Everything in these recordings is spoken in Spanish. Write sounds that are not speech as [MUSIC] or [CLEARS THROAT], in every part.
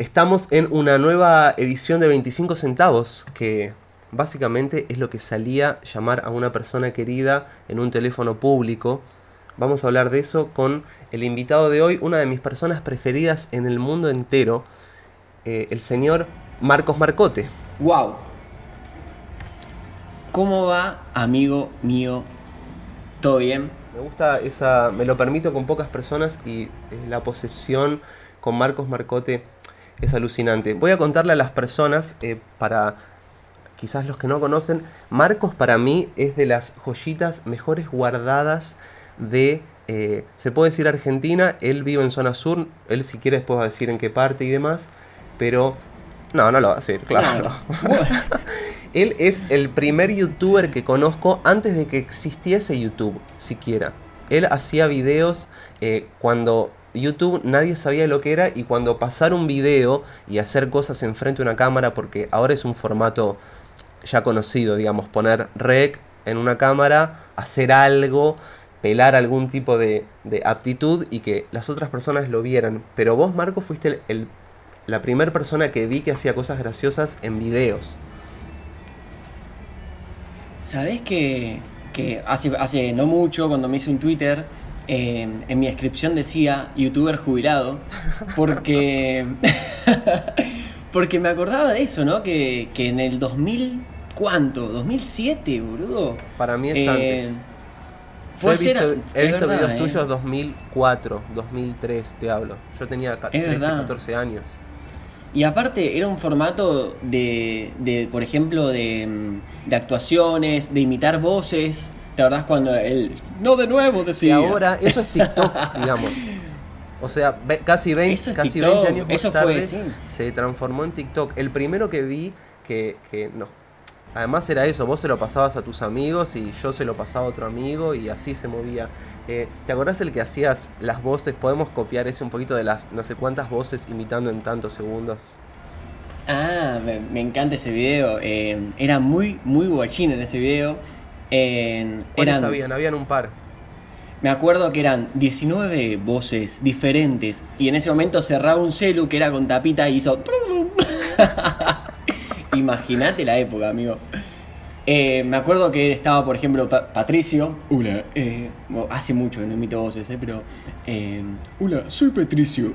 Estamos en una nueva edición de 25 centavos, que básicamente es lo que salía llamar a una persona querida en un teléfono público. Vamos a hablar de eso con el invitado de hoy, una de mis personas preferidas en el mundo entero, eh, el señor Marcos Marcote. ¡Wow! ¿Cómo va, amigo mío? ¿Todo bien? Me gusta esa, me lo permito con pocas personas y la posesión con Marcos Marcote es alucinante. Voy a contarle a las personas, eh, para quizás los que no conocen, Marcos para mí es de las joyitas mejores guardadas de, eh, se puede decir Argentina, él vive en zona sur, él si quiere después va a decir en qué parte y demás, pero no, no lo va a decir, claro. [LAUGHS] él es el primer youtuber que conozco antes de que existiese YouTube, siquiera. Él hacía videos eh, cuando YouTube nadie sabía lo que era y cuando pasar un video y hacer cosas enfrente de una cámara, porque ahora es un formato ya conocido, digamos, poner rec en una cámara, hacer algo, pelar algún tipo de, aptitud y que las otras personas lo vieran. Pero vos, Marco, fuiste el, la primera persona que vi que hacía cosas graciosas en videos. ¿Sabés que, que hace, hace no mucho, cuando me hice un Twitter, en mi descripción decía youtuber jubilado, porque, [LAUGHS] porque me acordaba de eso, ¿no? Que, en el 2000, ¿cuánto? ¿2007, boludo? Para mí es eh, antes. Yo he visto, he visto videos ¿eh? tuyos 2004, 2003, te hablo. Yo tenía 13, 14 años. Y aparte era un formato de, de por ejemplo, de, de actuaciones, de imitar voces. ¿Te acordás cuando él, no de nuevo, decía? Y ahora, eso es TikTok, digamos. O sea, casi 20, casi 20 años más eso tarde se transformó en TikTok. El primero que vi que, que no, además era eso, vos se lo pasabas a tus amigos y yo se lo pasaba a otro amigo y así se movía. Eh, ¿Te acordás el que hacías las voces? Podemos copiar ese un poquito de las no sé cuántas voces imitando en tantos segundos. Ah, me, encanta ese video. Eh, era muy, muy guachín en ese video. En, ¿Cuáles habían? Habían un par. Me acuerdo que eran 19 voces diferentes y en ese momento cerraba un celu que era con tapita y hizo... [LAUGHS] Imagínate la época, amigo. Eh, me acuerdo que estaba, por ejemplo, Patricio. Hola, eh, hace mucho que no emito voces, eh, pero. Eh, hola, soy Patricio.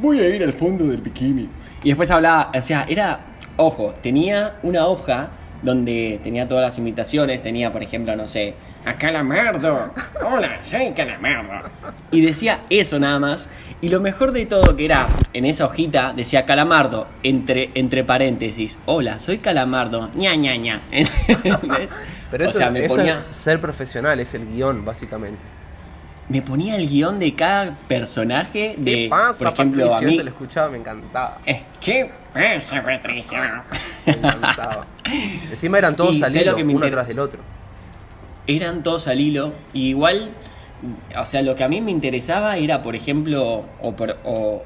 voy a ir al fondo del bikini. Y después hablaba, o sea, era. Ojo, tenía una hoja donde tenía todas las imitaciones, tenía por ejemplo, no sé, a Calamardo, hola, soy Calamardo. Y decía eso nada más. Y lo mejor de todo que era, en esa hojita, decía Calamardo, entre, entre paréntesis, hola, soy Calamardo, ña, ña, ña. [LAUGHS] Pero eso, es ser profesional, es el guion, básicamente. Me ponía el guion de cada personaje. ¿Qué de, pasa, por ejemplo, a mí, se lo escuchaba, me encantaba. Es que pasa, Patricia. Me encantaba. Encima eran todos al hilo, uno tras del otro. Eran todos al hilo. Y igual, o sea, lo que a mí me interesaba era, por ejemplo, o,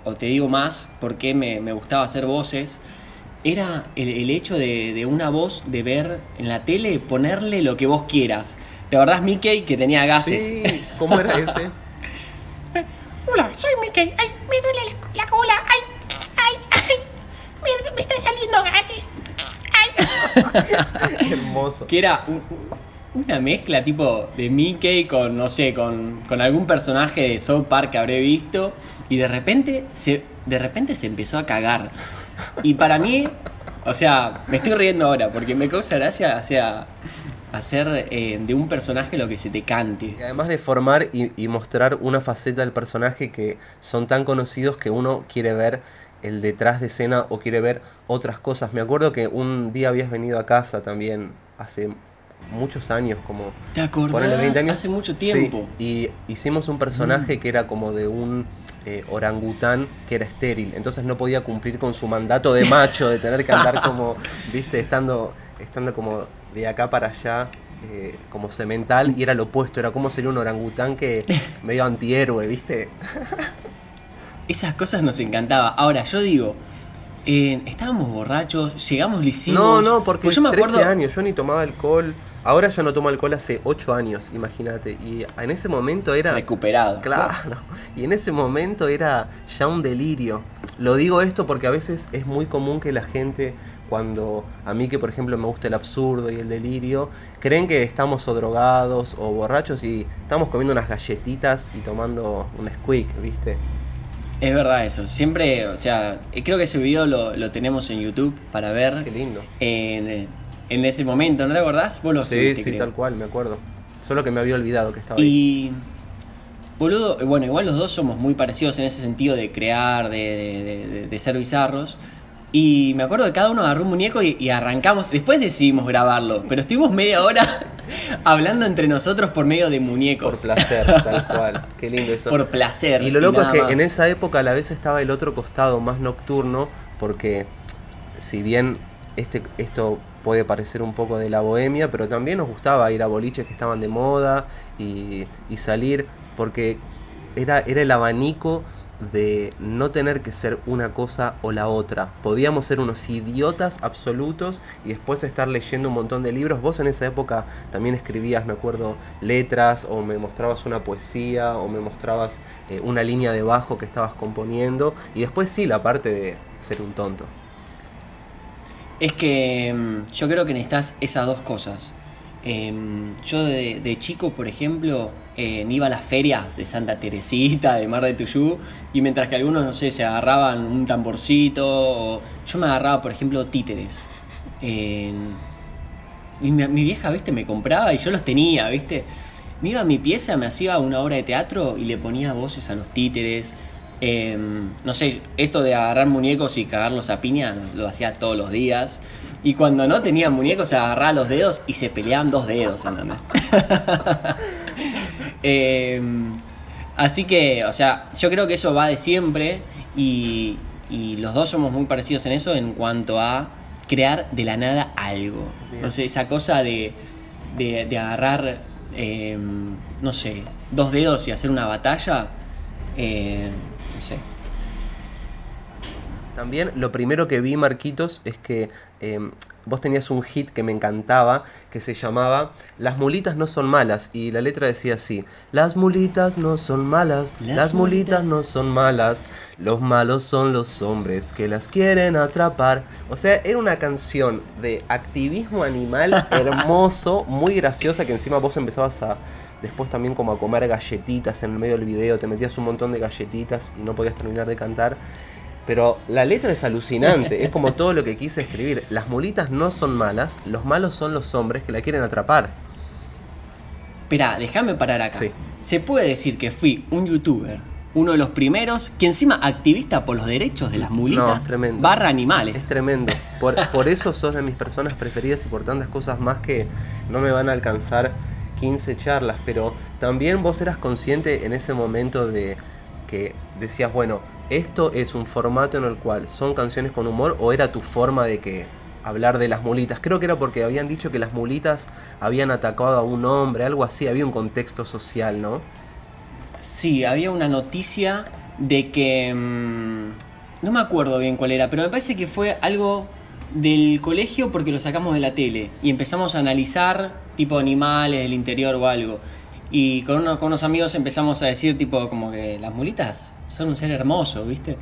o, te digo más, porque me, me gustaba hacer voces era el, hecho de, de, una voz, de ver en la tele, ponerle lo que vos quieras. ¿Te acordás Mickey que tenía gases? Sí, ¿cómo era ese? [LAUGHS] Hola, soy Mickey. Ay, me duele la, cola. Ay, ay, ay. Me, me están saliendo gases. Ay. [LAUGHS] Hermoso. Que era una mezcla tipo de Mickey con, no sé, con, con, algún personaje de South Park que habré visto. Y de repente se, de repente se empezó a cagar. Y para mí, o sea, me estoy riendo ahora porque me causa gracia, o sea, hacer eh, de un personaje lo que se te cante. Y además de formar y, mostrar una faceta del personaje que son tan conocidos que uno quiere ver el detrás de escena o quiere ver otras cosas. Me acuerdo que un día habías venido a casa también hace muchos años, como... ¿Te acordás? 20 años. Hace mucho tiempo. y hicimos un personaje mm. que era como de un eh, orangután que era estéril, entonces no podía cumplir con su mandato de macho, de tener que andar [LAUGHS] como, viste, estando, estando como de acá para allá, eh, como semental, y era lo opuesto, era como ser un orangután que [LAUGHS] medio antihéroe, ¿viste? Esas cosas nos encantaba. Ahora, yo digo, estábamos borrachos, llegamos lisísimos. No, no, porque pues yo me 13 años, yo ni tomaba alcohol. Ahora yo no tomo alcohol hace 8 años, imagínate. Y en ese momento era... Recuperado. Claro. Y en ese momento era ya un delirio. Lo digo esto porque a veces es muy común que la gente, cuando a mí que por ejemplo me gusta el absurdo y el delirio, creen que estamos o drogados o borrachos y estamos comiendo unas galletitas y tomando un squeak, ¿viste? Es verdad eso. Siempre, o sea, eh, creo que ese video lo, lo tenemos en YouTube para ver. Qué lindo. En, en ese momento, ¿no te acordás? Vos lo Sí, subiste, sí, creo. tal cual, me acuerdo. Solo que me había olvidado que estaba ahí. Y. Boludo, bueno, igual los dos somos muy parecidos en ese sentido de crear, de, de- de- de- de ser bizarros. Y me acuerdo que cada uno agarró un muñeco y, y arrancamos. Después decidimos grabarlo, pero estuvimos media hora [LAUGHS] hablando entre nosotros por medio de Por muñecos. placer, tal [LAUGHS] cual. Qué lindo eso. Por placer. Y lo loco es que más. en esa época a la vez estaba el otro costado más nocturno, porque si bien este, esto puede parecer un poco de la bohemia, pero también nos gustaba ir a boliches que estaban de moda y, y salir, porque era, era el abanico de no tener que ser una cosa o la otra. Podíamos ser unos idiotas absolutos y después estar leyendo un montón de libros. Vos en esa época también escribías, me acuerdo, letras o me mostrabas una poesía o me mostrabas eh, una línea de bajo que estabas componiendo. Y después sí, la parte de ser un tonto. Es que mm, yo creo que necesitas esas dos cosas. Em, yo de, chico, por ejemplo, eh, iba a las ferias de Santa Teresita, de Mar de Tuyú, y mientras que algunos, no sé, se agarraban un tamborcito, o- yo me agarraba, por ejemplo, títeres. En- y mi, mi vieja, viste, me compraba y yo los tenía, viste. Me iba a mi pieza, me hacía una obra de teatro y le ponía voces a los títeres. Em, no sé, esto de agarrar muñecos y cagarlos a piña lo hacía todos los días. Y cuando no tenía muñecos, agarraba los dedos y se peleaban dos dedos, ¿entendés? [LAUGHS] Em, así que, o sea, yo creo que eso va de siempre y, y los dos somos muy parecidos en eso en cuanto a crear de la nada algo. Bien. No sé, esa cosa de, de, de agarrar, em, no sé, dos dedos y hacer una batalla. eh, no sé. También lo primero que vi, Marquitos, es que eh, vos tenías un hit que me encantaba, que se llamaba Las mulitas no son malas, y la letra decía así, Las mulitas no son malas, las, Las mulitas mulitas- no son malas, los malos son los hombres que las quieren atrapar. O sea, era una canción de activismo animal [LAUGHS] hermoso, muy graciosa, que encima vos empezabas a... Después también como a comer galletitas en el medio del video, te metías un montón de galletitas y no podías terminar de cantar. Pero la letra es alucinante, es como todo lo que quise escribir. Las mulitas no son malas, los malos son los hombres que la quieren atrapar. Esperá, déjame parar acá. Sí. Se puede decir que fui un youtuber, uno de los primeros, que encima activista por los derechos de las No, mulitas es tremendo. barra animales. Es tremendo. Por, por eso sos de mis personas preferidas y por tantas cosas más que no me van a alcanzar 15 charlas. Pero también vos eras consciente en ese momento de que decías, bueno, esto es un formato en el cual son canciones con humor o era tu forma de que hablar de las mulitas. Creo que era porque habían dicho que las mulitas habían atacado a un hombre, algo así, había un contexto social, ¿no? Sí, había una noticia de que... mm, no me acuerdo bien cuál era, pero me parece que fue algo del colegio porque lo sacamos de la tele y empezamos a analizar tipo animales del interior o algo. Y con, uno- con unos amigos empezamos a decir tipo como que las mulitas son un ser hermoso, ¿viste?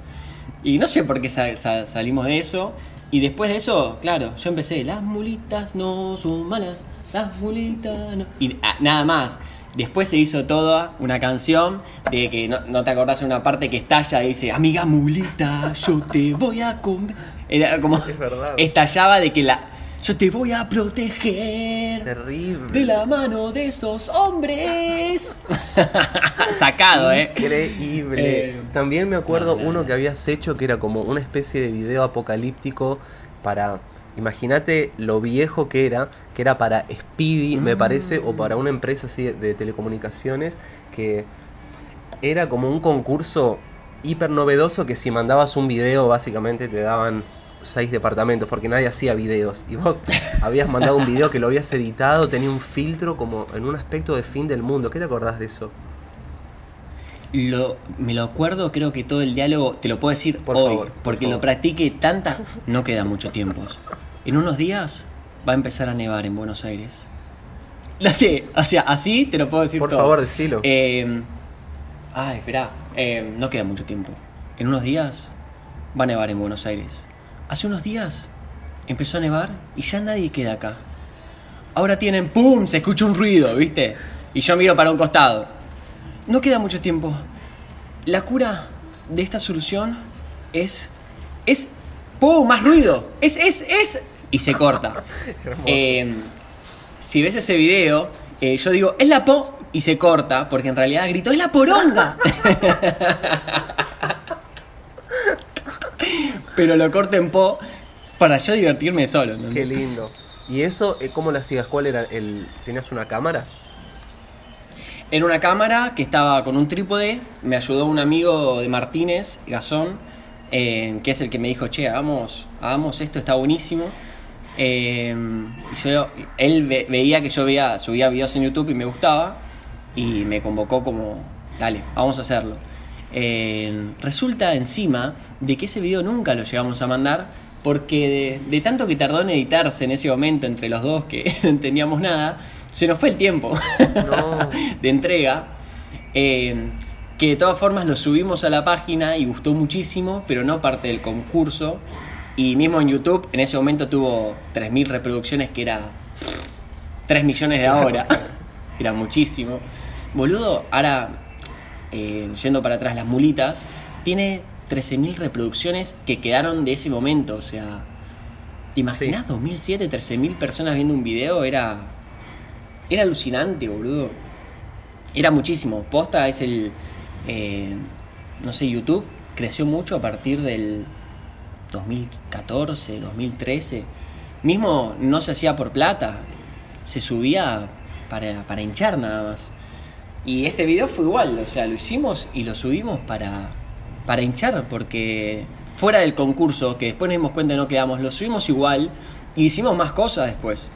Y no sé por qué sa- sa- salimos de eso. Y después de eso, claro, yo empecé, las mulitas no son malas, las mulitas no... Y nada más. Después se hizo toda una canción de que no, no te acordás de una parte que estalla y dice, amiga mulita, yo te voy a comer. Era como... Es verdad. Estallaba de que la... Yo te voy a proteger Terrible. de la mano de esos hombres. [LAUGHS] Sacado, ¿eh? Increíble. Eh, También me acuerdo no, no, uno no. que habías hecho que era como una especie de video apocalíptico para. Imagínate lo viejo que era, que era para Speedy, me parece, o para una empresa así de, de telecomunicaciones, que era como un concurso hiper novedoso que si mandabas un video básicamente te daban seis departamentos porque nadie hacía videos y vos habías mandado un video que lo habías editado tenía un filtro como en un aspecto de fin del mundo ¿qué te acordás de eso? Lo, me lo acuerdo, creo que todo el diálogo te lo puedo decir Por hoy, favor, por porque lo practiqué tanta. [LAUGHS] No queda mucho tiempo. En unos días va a empezar a nevar en Buenos Aires. [LAUGHS] No sé, o sea, así te lo puedo decir Por todo. favor, decilo. Eh, ay, espera, eh, no queda mucho tiempo. En unos días va a nevar en Buenos Aires. Hace unos días empezó a nevar y ya nadie queda acá. Ahora tienen ¡pum! Se escucha un ruido, ¿viste? Y yo miro para un costado. No queda mucho tiempo. La cura de esta solución es. es. ¡pum! Más ruido. Es, es, es. Y se corta. [LAUGHS] Eh, si ves ese video, eh, yo digo, es la po. Y se corta, porque en realidad gritó, ¡es la poronga! [LAUGHS] Pero lo corto en po para yo divertirme solo. Qué lindo. ¿Y eso, eh, cómo lo hacías? ¿Cuál era el. ¿Tenías una cámara? En una cámara que estaba con un trípode, me ayudó un amigo de Martínez, Gazón, eh, que es el que me dijo, che, hagamos, hagamos esto, está buenísimo. Eh, y yo, él ve- veía que yo veía, subía videos en YouTube y me gustaba, y me convocó como, dale, vamos a hacerlo. Eh, resulta encima de que ese video nunca lo llegamos a mandar, porque de, de tanto que tardó en editarse en ese momento entre los dos, que [LAUGHS] no entendíamos nada, se nos fue el tiempo [LAUGHS] No. de entrega. eh, que de todas formas lo subimos a la página y gustó muchísimo, pero no parte del concurso. Y mismo en YouTube, en ese momento tuvo 3.000 reproducciones, que era 3 millones de ahora. [LAUGHS] era muchísimo. Boludo, ahora, eh, yendo para atrás, las mulitas, tiene 13.000 reproducciones que quedaron de ese momento. O sea, ¿te imaginas 2007, 13.000 personas viendo un video? Era, era alucinante, boludo. Era muchísimo. Posta es el. eh, no sé, YouTube creció mucho a partir del 2014, 2013. Mismo no se hacía por plata, se subía para, para hinchar nada más. Y este video fue igual, o sea, lo hicimos y lo subimos para, para hinchar, porque fuera del concurso, que después nos dimos cuenta que no quedamos, lo subimos igual y hicimos más cosas después.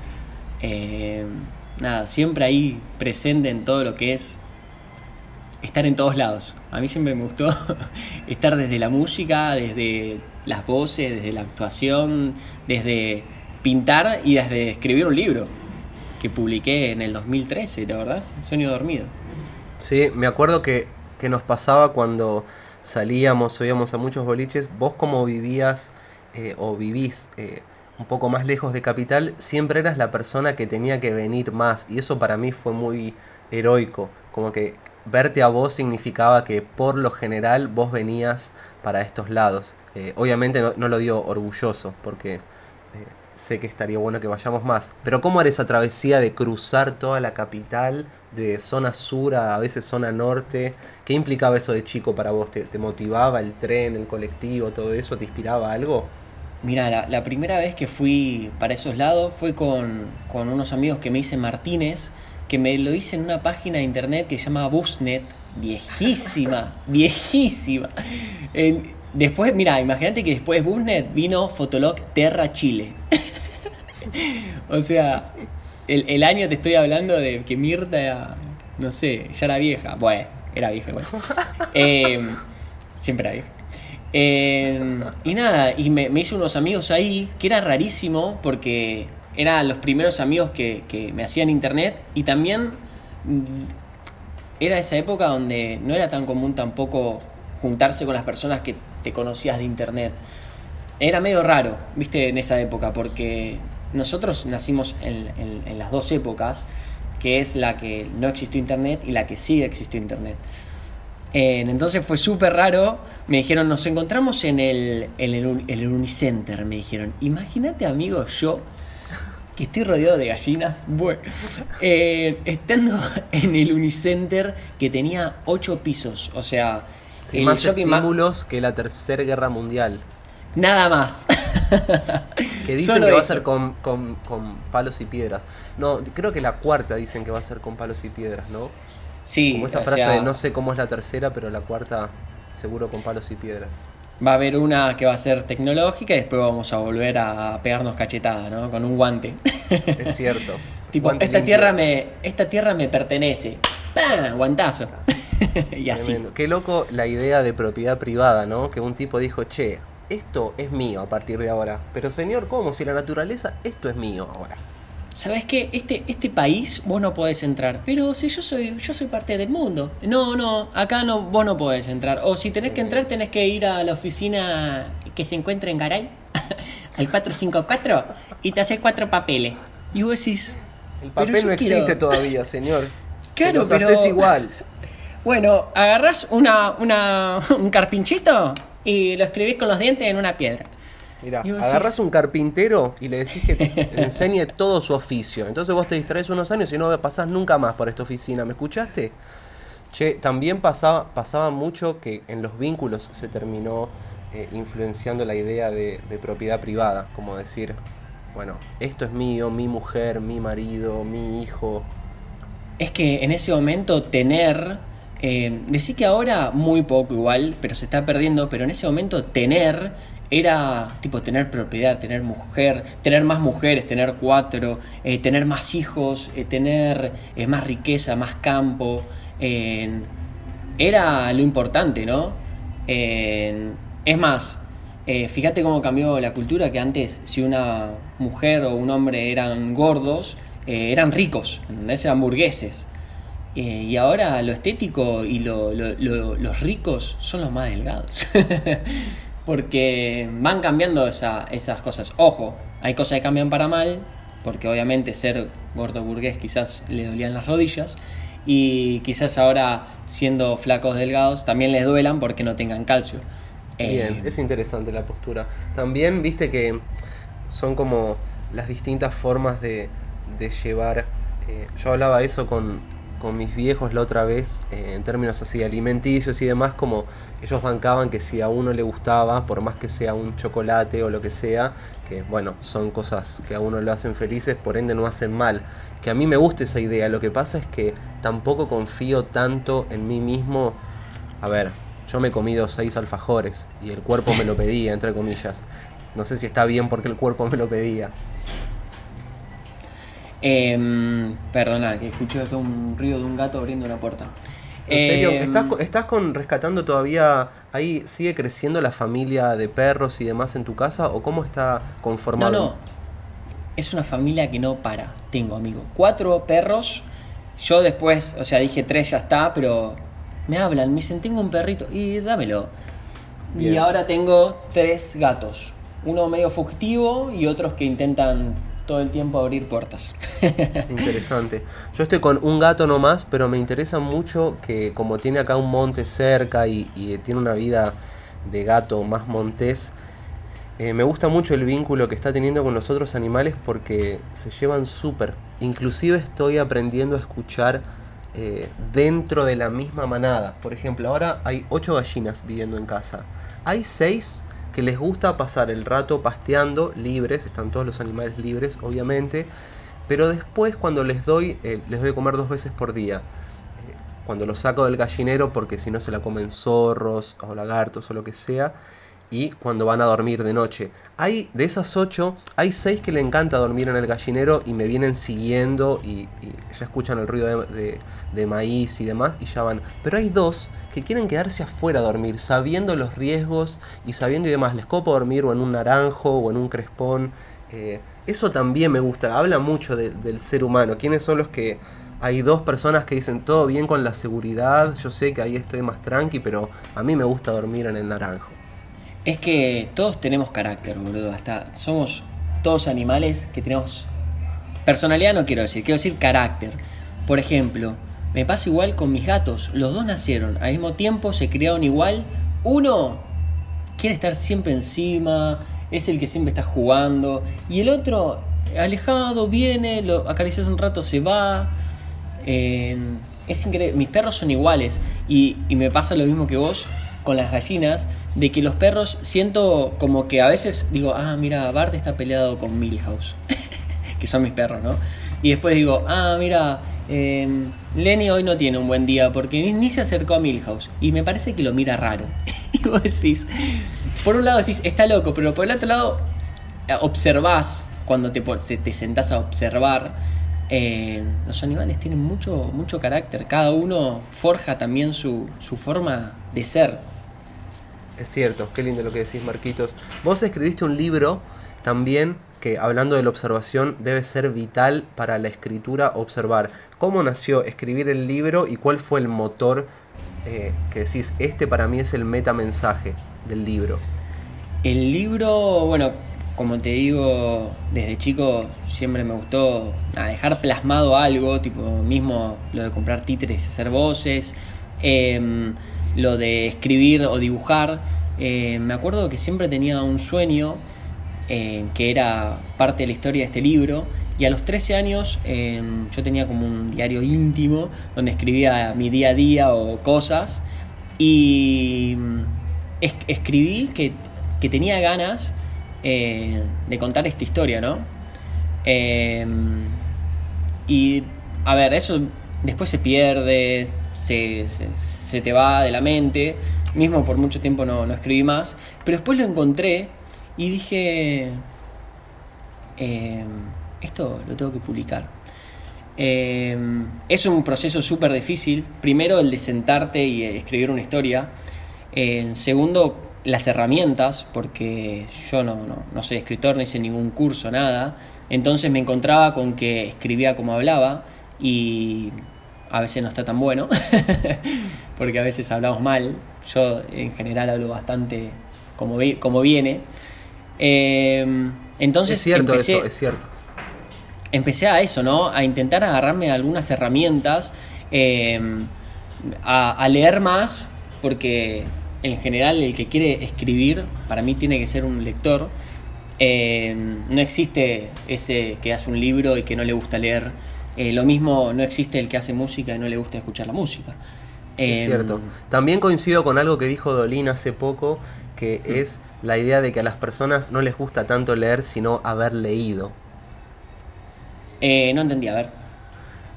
Eh, nada, siempre ahí presente en todo lo que es estar en todos lados. A mí siempre me gustó [LAUGHS] estar desde la música, desde las voces, desde la actuación, desde pintar y desde escribir un libro que publiqué en el 2013, ¿te acordás? Sueño dormido. Sí, me acuerdo que, que nos pasaba cuando salíamos o íbamos a muchos boliches. Vos, como vivías eh, o vivís eh, un poco más lejos de Capital, siempre eras la persona que tenía que venir más. Y eso para mí fue muy heroico. Como que verte a vos significaba que por lo general vos venías para estos lados. Eh, obviamente no, no lo digo orgulloso, porque sé que estaría bueno que vayamos más. Pero ¿cómo era esa travesía de cruzar toda la capital, de zona sur a, a veces zona norte? ¿Qué implicaba eso de chico para vos? ¿Te, te motivaba el tren, el colectivo, todo eso? ¿Te inspiraba algo? Mira, la, primera vez que fui para esos lados fue con, con unos amigos que me hice Martínez, que me lo hice en una página de internet que se llama Busnet, viejísima, [LAUGHS] viejísima. Después, mira, imagínate que después de Busnet vino Fotolog Terra Chile. [LAUGHS] o sea, el, el año te estoy hablando de que Mirta, no sé, ya era vieja. Bueno, era vieja, bueno. [LAUGHS] Eh, siempre era vieja. Eh, y nada, y me, me hice unos amigos ahí, que era rarísimo porque eran los primeros amigos que, que me hacían internet y también mm, era esa época donde no era tan común tampoco juntarse con las personas que te conocías de internet. Era medio raro, viste, en esa época, porque nosotros nacimos en, en- en las dos épocas, que es la que no existió internet y la que sí existió internet. Eh, entonces fue súper raro. Me dijeron, nos encontramos en el, el, el Unicenter. Me dijeron, imagínate, amigo, yo que estoy rodeado de gallinas. Bueno, eh, estando en el Unicenter que tenía ocho pisos. O sea, Sin el más estímulos que la Tercera Guerra Mundial. Nada más. [LAUGHS] Que dicen Solo que va a ser con, con- con palos y piedras. No, creo que la cuarta dicen que va a ser con palos y piedras, ¿no? Sí, Como esa frase sea, de no sé cómo es la tercera, pero la cuarta seguro con palos y piedras. Va a haber una que va a ser tecnológica y después vamos a volver a pegarnos cachetadas, ¿no? Con un guante. Es cierto. [LAUGHS] tipo, Guante esta limpio. tierra me esta tierra me pertenece. ¡Pam! Guantazo. [LAUGHS] y así. Tremendo. Qué loco la idea de propiedad privada, ¿no? Que un tipo dijo, che, esto es mío a partir de ahora. Pero señor, ¿cómo? Si la naturaleza, esto es mío ahora. ¿sabes qué? Este, este país vos no podés entrar. Pero si yo soy, yo soy parte del mundo. No, no, acá no, vos no podés entrar. O si tenés que entrar, tenés que ir a la oficina que se encuentra en Garay, [LAUGHS] al 454, y te haces cuatro papeles. Y vos decís. El "Pero papel no quiero". existe todavía, señor. Claro, los pero- haces igual. [LAUGHS] Bueno, agarrás una, una, un carpinchito y lo escribís con los dientes en una piedra. Mira, agarras decís- un carpintero y le decís que te [LAUGHS] enseñe todo su oficio. Entonces vos te distraes unos años y no pasás nunca más por esta oficina. ¿Me escuchaste? Che, también pasaba, pasaba mucho que en los vínculos se terminó eh, influenciando la idea de, de propiedad privada. Como decir, bueno, esto es mío, mi mujer, mi marido, mi hijo. Es que en ese momento tener, eh, decir que ahora muy poco igual, pero se está perdiendo, pero en ese momento tener era tipo tener propiedad, tener mujer, tener más mujeres, tener cuatro, eh, tener más hijos, eh, tener eh, más riqueza, más campo. era lo importante, ¿no? Es más, fíjate cómo cambió la cultura, que antes si una mujer o un hombre eran gordos, eh, eran ricos. Eran burgueses. Eh, y ahora lo estético y lo- lo- lo- los ricos son los más delgados. [LAUGHS] porque van cambiando esa- esas cosas. Ojo, hay cosas que cambian para mal, porque obviamente ser gordo burgués quizás le dolían las rodillas. Y quizás ahora siendo flacos delgados también les duelan porque no tengan calcio. Eh, Bien, es interesante la postura. También viste que son como las distintas formas de, de llevar. eh, yo hablaba eso con, con mis viejos la otra vez, eh, en términos así alimenticios y demás, como ellos bancaban que si a uno le gustaba, por más que sea un chocolate o lo que sea, que bueno, son cosas que a uno lo hacen felices, por ende no hacen mal. Que a mí me gusta esa idea, lo que pasa es que tampoco confío tanto en mí mismo. A ver, yo me he comido seis alfajores y el cuerpo me lo pedía, entre comillas. No sé si está bien porque el cuerpo me lo pedía. Em, perdona, que escuché acá un ruido de un gato abriendo una puerta. ¿En serio? Em, ¿Estás, co- ¿Estás con rescatando todavía? ¿Ahí sigue creciendo la familia de perros y demás en tu casa? ¿O cómo está No, conformado? no. Es una familia que no para. Tengo, amigo. Cuatro perros. Yo después, o sea, dije tres ya está, pero me hablan, me dicen, tengo un perrito. Y dámelo. Y ahora tengo tres gatos. Uno medio fugitivo y otros que intentan todo el tiempo abrir puertas. [LAUGHS] Interesante. Yo estoy con un gato nomás, pero me interesa mucho que como tiene acá un monte cerca y, y tiene una vida de gato más montés, eh, me gusta mucho el vínculo que está teniendo con los otros animales porque se llevan súper. Inclusive estoy aprendiendo a escuchar eh, dentro de la misma manada. Por ejemplo, ahora hay ocho gallinas viviendo en casa. Hay seis que les gusta pasar el rato pasteando libres, están todos los animales libres, obviamente. Pero después cuando les doy, eh, les doy de comer dos veces por día. Eh, Cuando los saco del gallinero porque si no se la comen zorros o lagartos o lo que sea. Y cuando van a dormir de noche. Hay, de esas ocho, hay seis que le encanta dormir en el gallinero y me vienen siguiendo y, ya escuchan el ruido de, maíz y demás y ya van. Pero hay dos que quieren quedarse afuera a dormir, sabiendo los riesgos y sabiendo y demás. Les copo dormir o en un naranjo o en un crespón. Eh, eso también me gusta, habla mucho de- del ser humano. ¿Quiénes son los que... Hay dos personas que dicen todo bien con la seguridad, yo sé que ahí estoy más tranqui, pero a mí me gusta dormir en el naranjo. Es que todos tenemos carácter, boludo. Hasta somos todos animales que tenemos personalidad, no quiero decir, quiero decir carácter. Por ejemplo, me pasa igual con mis gatos. Los dos nacieron al mismo tiempo, se criaron igual. Uno quiere estar siempre encima, es el que siempre está jugando. Y el otro, alejado, viene, lo acaricias un rato, se va. Eh, es increíble. Mis perros son iguales. Y, y me pasa lo mismo que vos con las gallinas. De que los perros siento como que a veces digo, ah, mira, Bart está peleado con Milhouse. [LAUGHS] que son mis perros, ¿no? Y después digo, ah, mira, eh, Lenny hoy no tiene un buen día porque ni, se acercó a Milhouse. Y me parece que lo mira raro. [LAUGHS] y vos decís, por un lado decís, está loco, pero por el otro lado, eh, observás cuando te, te sentás a observar. eh, los animales tienen mucho, mucho carácter. Cada uno forja también su, su forma de ser. Es cierto, qué lindo lo que decís, Marquitos. Vos escribiste un libro también que hablando de la observación debe ser vital para la escritura observar cómo nació escribir el libro y cuál fue el motor eh, que decís, este para mí es el metamensaje del libro. El libro, bueno, como te digo, desde chico siempre me gustó dejar plasmado algo, tipo mismo lo de comprar títeres y hacer voces, em, lo de escribir o dibujar. Eh, me acuerdo que siempre tenía un sueño eh, que era parte de la historia de este libro. Y a los 13 años eh, yo tenía como un diario íntimo donde escribía mi día a día o cosas. Y mm, es- escribí que, que tenía ganas de contar esta historia, ¿no? Y a ver, eso después se pierde, se- se te va de la mente. Mismo por mucho tiempo no, no escribí más. Pero después lo encontré y dije, eh, esto lo tengo que publicar. Eh, es un proceso súper difícil. Primero el de sentarte y escribir una historia. Segundo, las herramientas, porque yo no, no, no soy escritor, no hice ningún curso, nada. Entonces me encontraba con que escribía como hablaba y a veces no está tan bueno, [LAUGHS] porque a veces hablamos mal. Yo en general hablo bastante como, vi- como viene. Eh, entonces es cierto empecé, eso, es cierto. empecé a eso, ¿no? A intentar agarrarme algunas herramientas, eh, a, a leer más, porque en general el que quiere escribir, para mí tiene que ser un lector. Eh, no existe ese que hace un libro y que no le gusta leer. Eh, lo mismo no existe el que hace música y no le gusta escuchar la música. Es Eh, cierto. También coincido con algo que dijo Dolín hace poco, que Mm. es la idea de que a las personas no les gusta tanto leer, sino haber leído. eh, no entendí, a ver.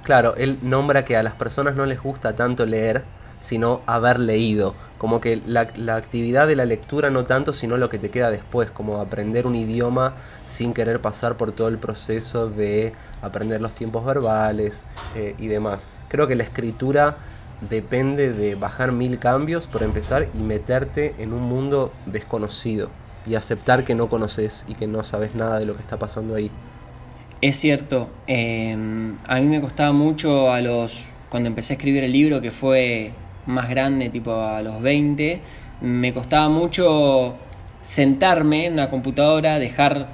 Claro, él nombra que a las personas no les gusta tanto leer, sino haber leído. Como que la, la actividad de la lectura no tanto, sino lo que te queda después, como aprender un idioma sin querer pasar por todo el proceso de aprender los tiempos verbales eh, y demás. Creo que la escritura depende de bajar mil cambios por empezar y meterte en un mundo desconocido y aceptar que no conoces y que no sabes nada de lo que está pasando ahí. Es cierto, eh, a mí me costaba mucho a los cuando empecé a escribir el libro, que fue más grande, tipo a los 20, me costaba mucho sentarme en una computadora, dejar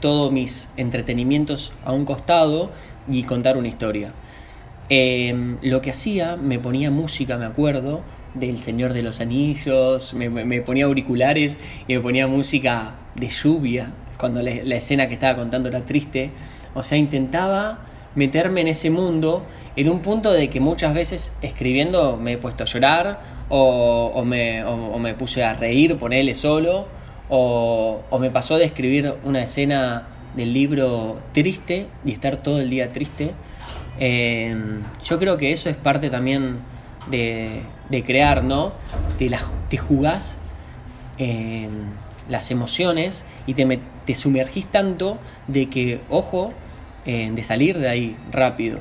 todos mis entretenimientos a un costado y contar una historia. Eh, lo que hacía, me ponía música, me acuerdo, del Señor de los Anillos, me ponía auriculares y me ponía música de lluvia, cuando la, la escena que estaba contando era triste. O sea, intentaba meterme en ese mundo en un punto de que muchas veces escribiendo me he puesto a llorar o, me, o- me puse a reír, ponerle solo, o, me pasó de escribir una escena del libro triste y estar todo el día triste. Eh, yo creo que eso es parte también de, de crear, ¿no? Te, la, te jugás eh, las emociones y te, te sumergís tanto de que, ojo, eh, de salir de ahí rápido.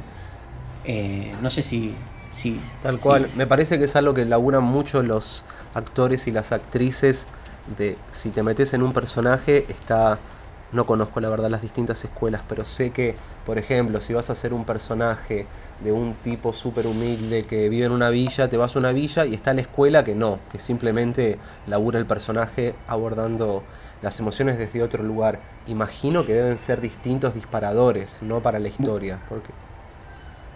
Eh, no sé si... si Tal si- cual. Me parece que es algo que laburan mucho los actores y las actrices. De si te metes en un personaje, está. No conozco la verdad las distintas escuelas, pero sé que, por ejemplo, si vas a hacer un personaje de un tipo súper humilde que vive en una villa, te vas a una villa y está la escuela que no, que simplemente labura el personaje abordando las emociones desde otro lugar. Imagino que deben ser distintos disparadores, no para la historia. Porque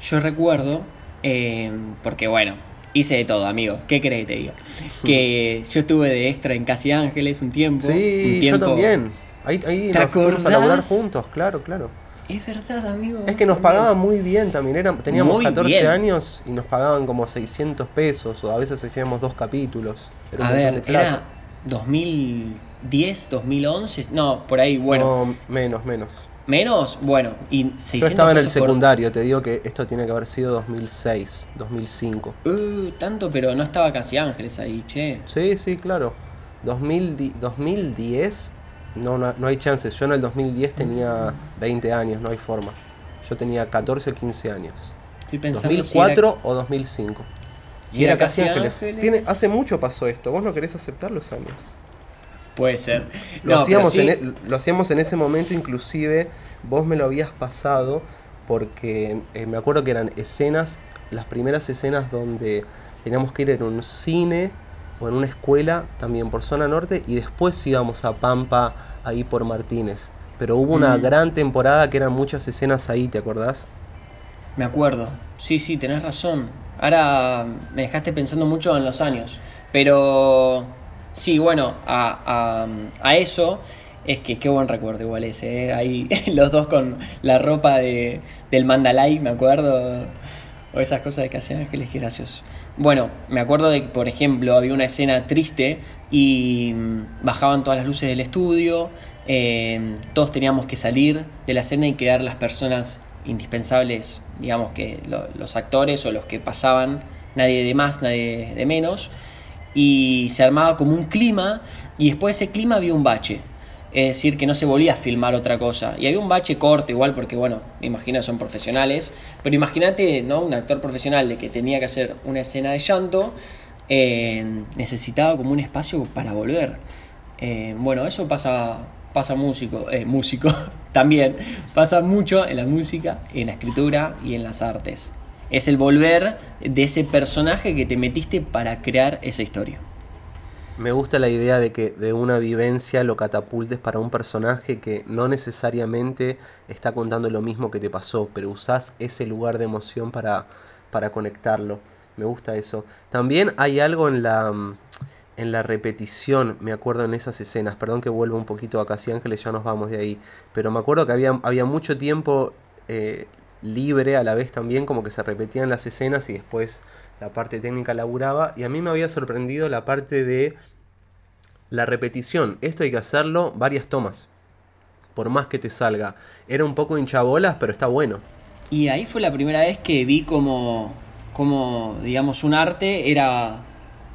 Yo recuerdo, eh, porque bueno, hice de todo, amigo. ¿Qué crees que te diga? [LAUGHS] Que yo estuve de extra en Casi Ángeles un tiempo. Sí, un tiempo- yo también. Ahí, ahí ¿Te nos fuimos a laburar juntos, claro, claro. Es verdad, amigo. Es que nos pagaban muy bien también. Era, teníamos Muy 14 bien. años y nos pagaban como 600 pesos o a veces hacíamos dos capítulos. Era un A ver, de plata. era 2010, 2011, no, por ahí, bueno, No, menos, menos. menos, bueno, y 600 Yo estaba en el pesos por- secundario, te digo que esto tiene que haber sido 2006, 2005. Uh, tanto, pero no estaba Casi Ángeles ahí, che. Sí, sí, claro. 2000 di- 2010, no, no, no hay chances. Yo en el 2010 tenía 20 años, no hay forma. Yo tenía 14 o 15 años. Estoy pensando si 2004 o 2005. si y era era Casi Casi Ángeles. Ángeles. Tiene, hace mucho pasó esto. ¿Vos no querés aceptar los años? Puede ser. Lo, No, hacíamos pero sí, en, e- lo hacíamos en ese momento, inclusive vos me lo habías pasado porque eh, me acuerdo que eran escenas, las primeras escenas donde teníamos que ir en un cine o en una escuela, también por zona norte, y después íbamos a Pampa, ahí por Martínez. Pero hubo una Mm. gran temporada que eran muchas escenas ahí, ¿te acordás? Me acuerdo. Sí, sí, tenés razón. Ahora me dejaste pensando mucho en los años. Pero sí, bueno, a, a- a eso es que qué buen recuerdo igual ese. ¿eh? Ahí [LAUGHS] los dos con la ropa de, del Mandalay, me acuerdo. O esas cosas de Casi Ángeles, qué gracioso. Bueno, me acuerdo de que, por ejemplo, había una escena triste y mm, bajaban todas las luces del estudio. eh, todos teníamos que salir de la escena y quedar las personas indispensables, digamos que lo- los actores o los que pasaban, nadie de más, nadie de menos. Y se armaba como un clima y después de ese clima había un bache. Es decir, que no se volvía a filmar otra cosa. Y había un bache corto igual porque, bueno, me imagino son profesionales. Pero imagínate, ¿no? Un actor profesional de que tenía que hacer una escena de llanto, eh, necesitaba como un espacio para volver. Eh, bueno, eso pasa, pasa músico, eh, músico [LAUGHS] también. Pasa mucho en la música, en la escritura y en las artes. Es el volver de ese personaje que te metiste para crear esa historia. Me gusta la idea de que de una vivencia lo catapultes para un personaje que no necesariamente está contando lo mismo que te pasó, pero usás ese lugar de emoción para, para conectarlo. Me gusta eso. También hay algo en la, mm, en la repetición, me acuerdo en esas escenas. Perdón que vuelva un poquito a Casi Ángeles, ya nos vamos de ahí. Pero me acuerdo que había, había mucho tiempo eh, libre a la vez también, como que se repetían las escenas y después la parte técnica laburaba. Y a mí me había sorprendido la parte de la repetición. Esto hay que hacerlo varias tomas. Por más que te salga. Era un poco hinchabolas, pero está bueno. Y ahí fue la primera vez que vi como, como digamos, un arte era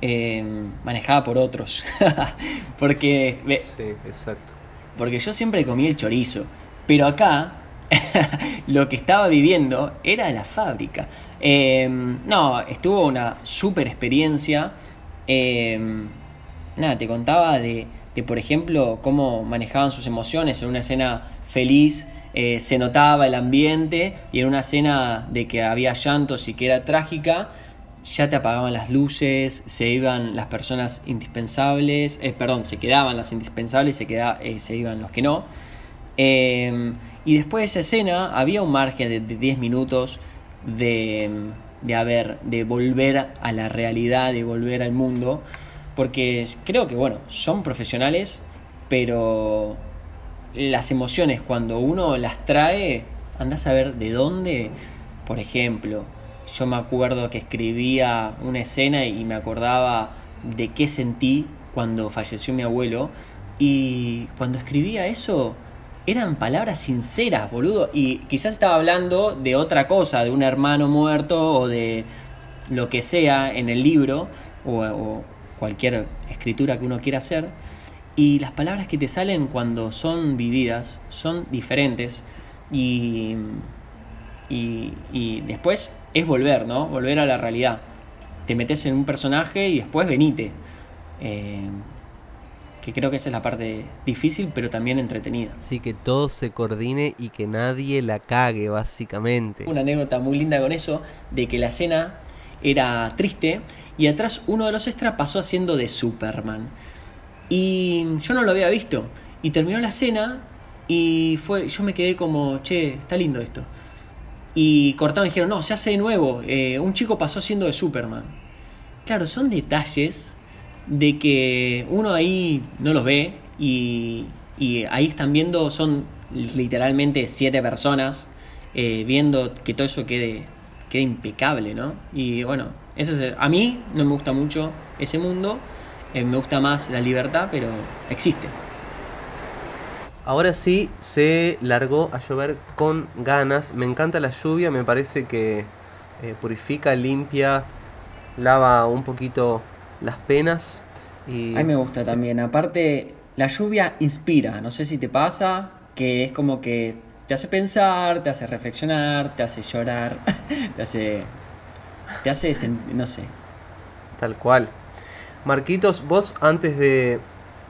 eh, manejada por otros. [LAUGHS] porque, Sí, exacto. porque yo siempre comí el chorizo. Pero acá [LAUGHS] lo que estaba viviendo era la fábrica. Eh, no, estuvo una super experiencia. Eh, nada, te contaba de, de, por ejemplo, cómo manejaban sus emociones en una escena feliz. eh, se notaba el ambiente y en una escena de que había llantos y que era trágica, ya te apagaban las luces, se iban las personas indispensables, eh, perdón, se quedaban las indispensables, se, eh, se iban los que no. Eh, y después de esa escena había un margen de, de 10 minutos de, de, haber, de volver a la realidad, de volver al mundo, porque creo que, bueno, son profesionales, pero las emociones cuando uno las trae, andás a ver de dónde, por ejemplo, yo me acuerdo que escribía una escena y me acordaba de qué sentí cuando falleció mi abuelo, y cuando escribía eso, eran palabras sinceras, boludo. Y quizás estaba hablando de otra cosa, de un hermano muerto o de lo que sea en el libro o, cualquier escritura que uno quiera hacer. Y las palabras que te salen cuando son vividas son diferentes. Y, y, y después es volver, ¿no? Volver a la realidad. Te metes en un personaje y después venite. Eh, que creo que esa es la parte difícil, pero también entretenida. Así que todo se coordine y que nadie la cague, básicamente. Una anécdota muy linda con eso, de que la escena era triste y atrás uno de los extras pasó haciendo de Superman. Y yo no lo había visto. Y terminó la escena y fue, yo me quedé como, che, está lindo esto. Y cortaron y dijeron, no, se hace de nuevo. eh, un chico pasó haciendo de Superman. Claro, son detalles de que uno ahí no los ve y, y ahí están viendo, son literalmente siete personas eh, viendo que todo eso quede, quede impecable, ¿no? Y bueno, eso es, a mí no me gusta mucho ese mundo, eh, me gusta más la libertad, pero existe. Ahora sí, se largó a llover con ganas. Me encanta la lluvia, me parece que eh, purifica, limpia, lava un poquito las penas. Y A mí me gusta también. Aparte, la lluvia inspira. No sé si te pasa, que es como que te hace pensar, te hace reflexionar, te hace llorar, [LAUGHS] te hace. Te hace. No sé. Tal cual. Marquitos, vos antes de,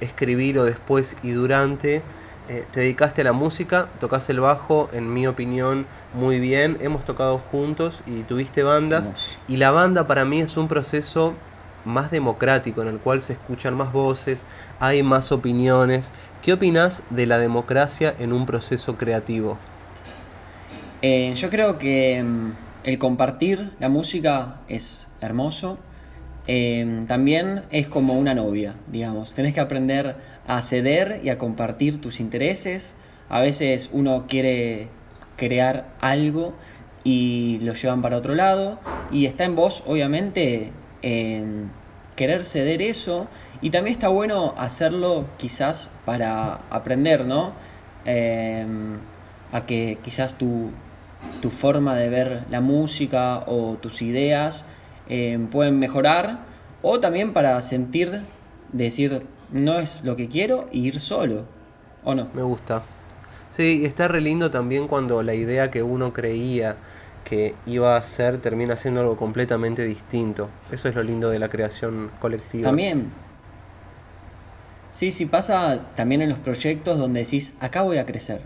escribir o después y durante. Eh, te dedicaste a la música, tocas el bajo, en mi opinión, muy bien. Hemos tocado juntos y tuviste bandas. Y la banda para mí es un proceso más democrático, en el cual se escuchan más voces, hay más opiniones. ¿Qué opinas de la democracia en un proceso creativo? Eh, yo creo que mm, el compartir la música es hermoso. Eh, también es como una novia, digamos. Tenés que aprender a ceder y a compartir tus intereses. A veces uno quiere crear algo y lo llevan para otro lado. Y está en vos, obviamente, en querer ceder eso. Y también está bueno hacerlo quizás para aprender, ¿no? Eh, a que quizás tu, tu forma de ver la música o tus ideas eh, pueden mejorar o también para sentir, decir, no es lo que quiero y ir solo, ¿o no? Me gusta. Sí, está re lindo también cuando la idea que uno creía que iba a ser termina siendo algo completamente distinto. Eso es lo lindo de la creación colectiva. También, sí, sí pasa también en los proyectos donde decís, acá voy a crecer.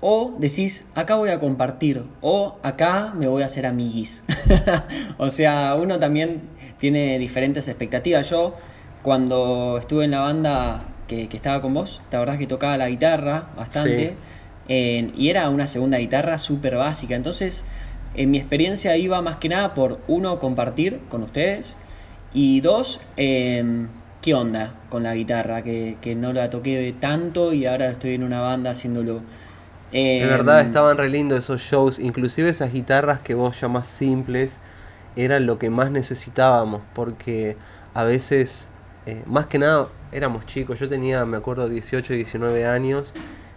O decís, acá voy a compartir. O acá me voy a hacer amiguis. [LAUGHS] o sea, uno también tiene diferentes expectativas. Yo, cuando estuve en la banda que, que estaba con vos, la verdad es que tocaba la guitarra bastante. Sí. eh, y era una segunda guitarra súper básica. Entonces, en mi experiencia iba más que nada por, uno, compartir con ustedes. Y dos, eh, ¿qué onda con la guitarra? Que, que no la toqué tanto y ahora estoy en una banda haciéndolo. De Eh, verdad estaban re lindos esos shows, inclusive esas guitarras que vos llamás simples eran lo que más necesitábamos, porque a veces, eh, más que nada, éramos chicos, yo tenía, me acuerdo, 18, 19 años,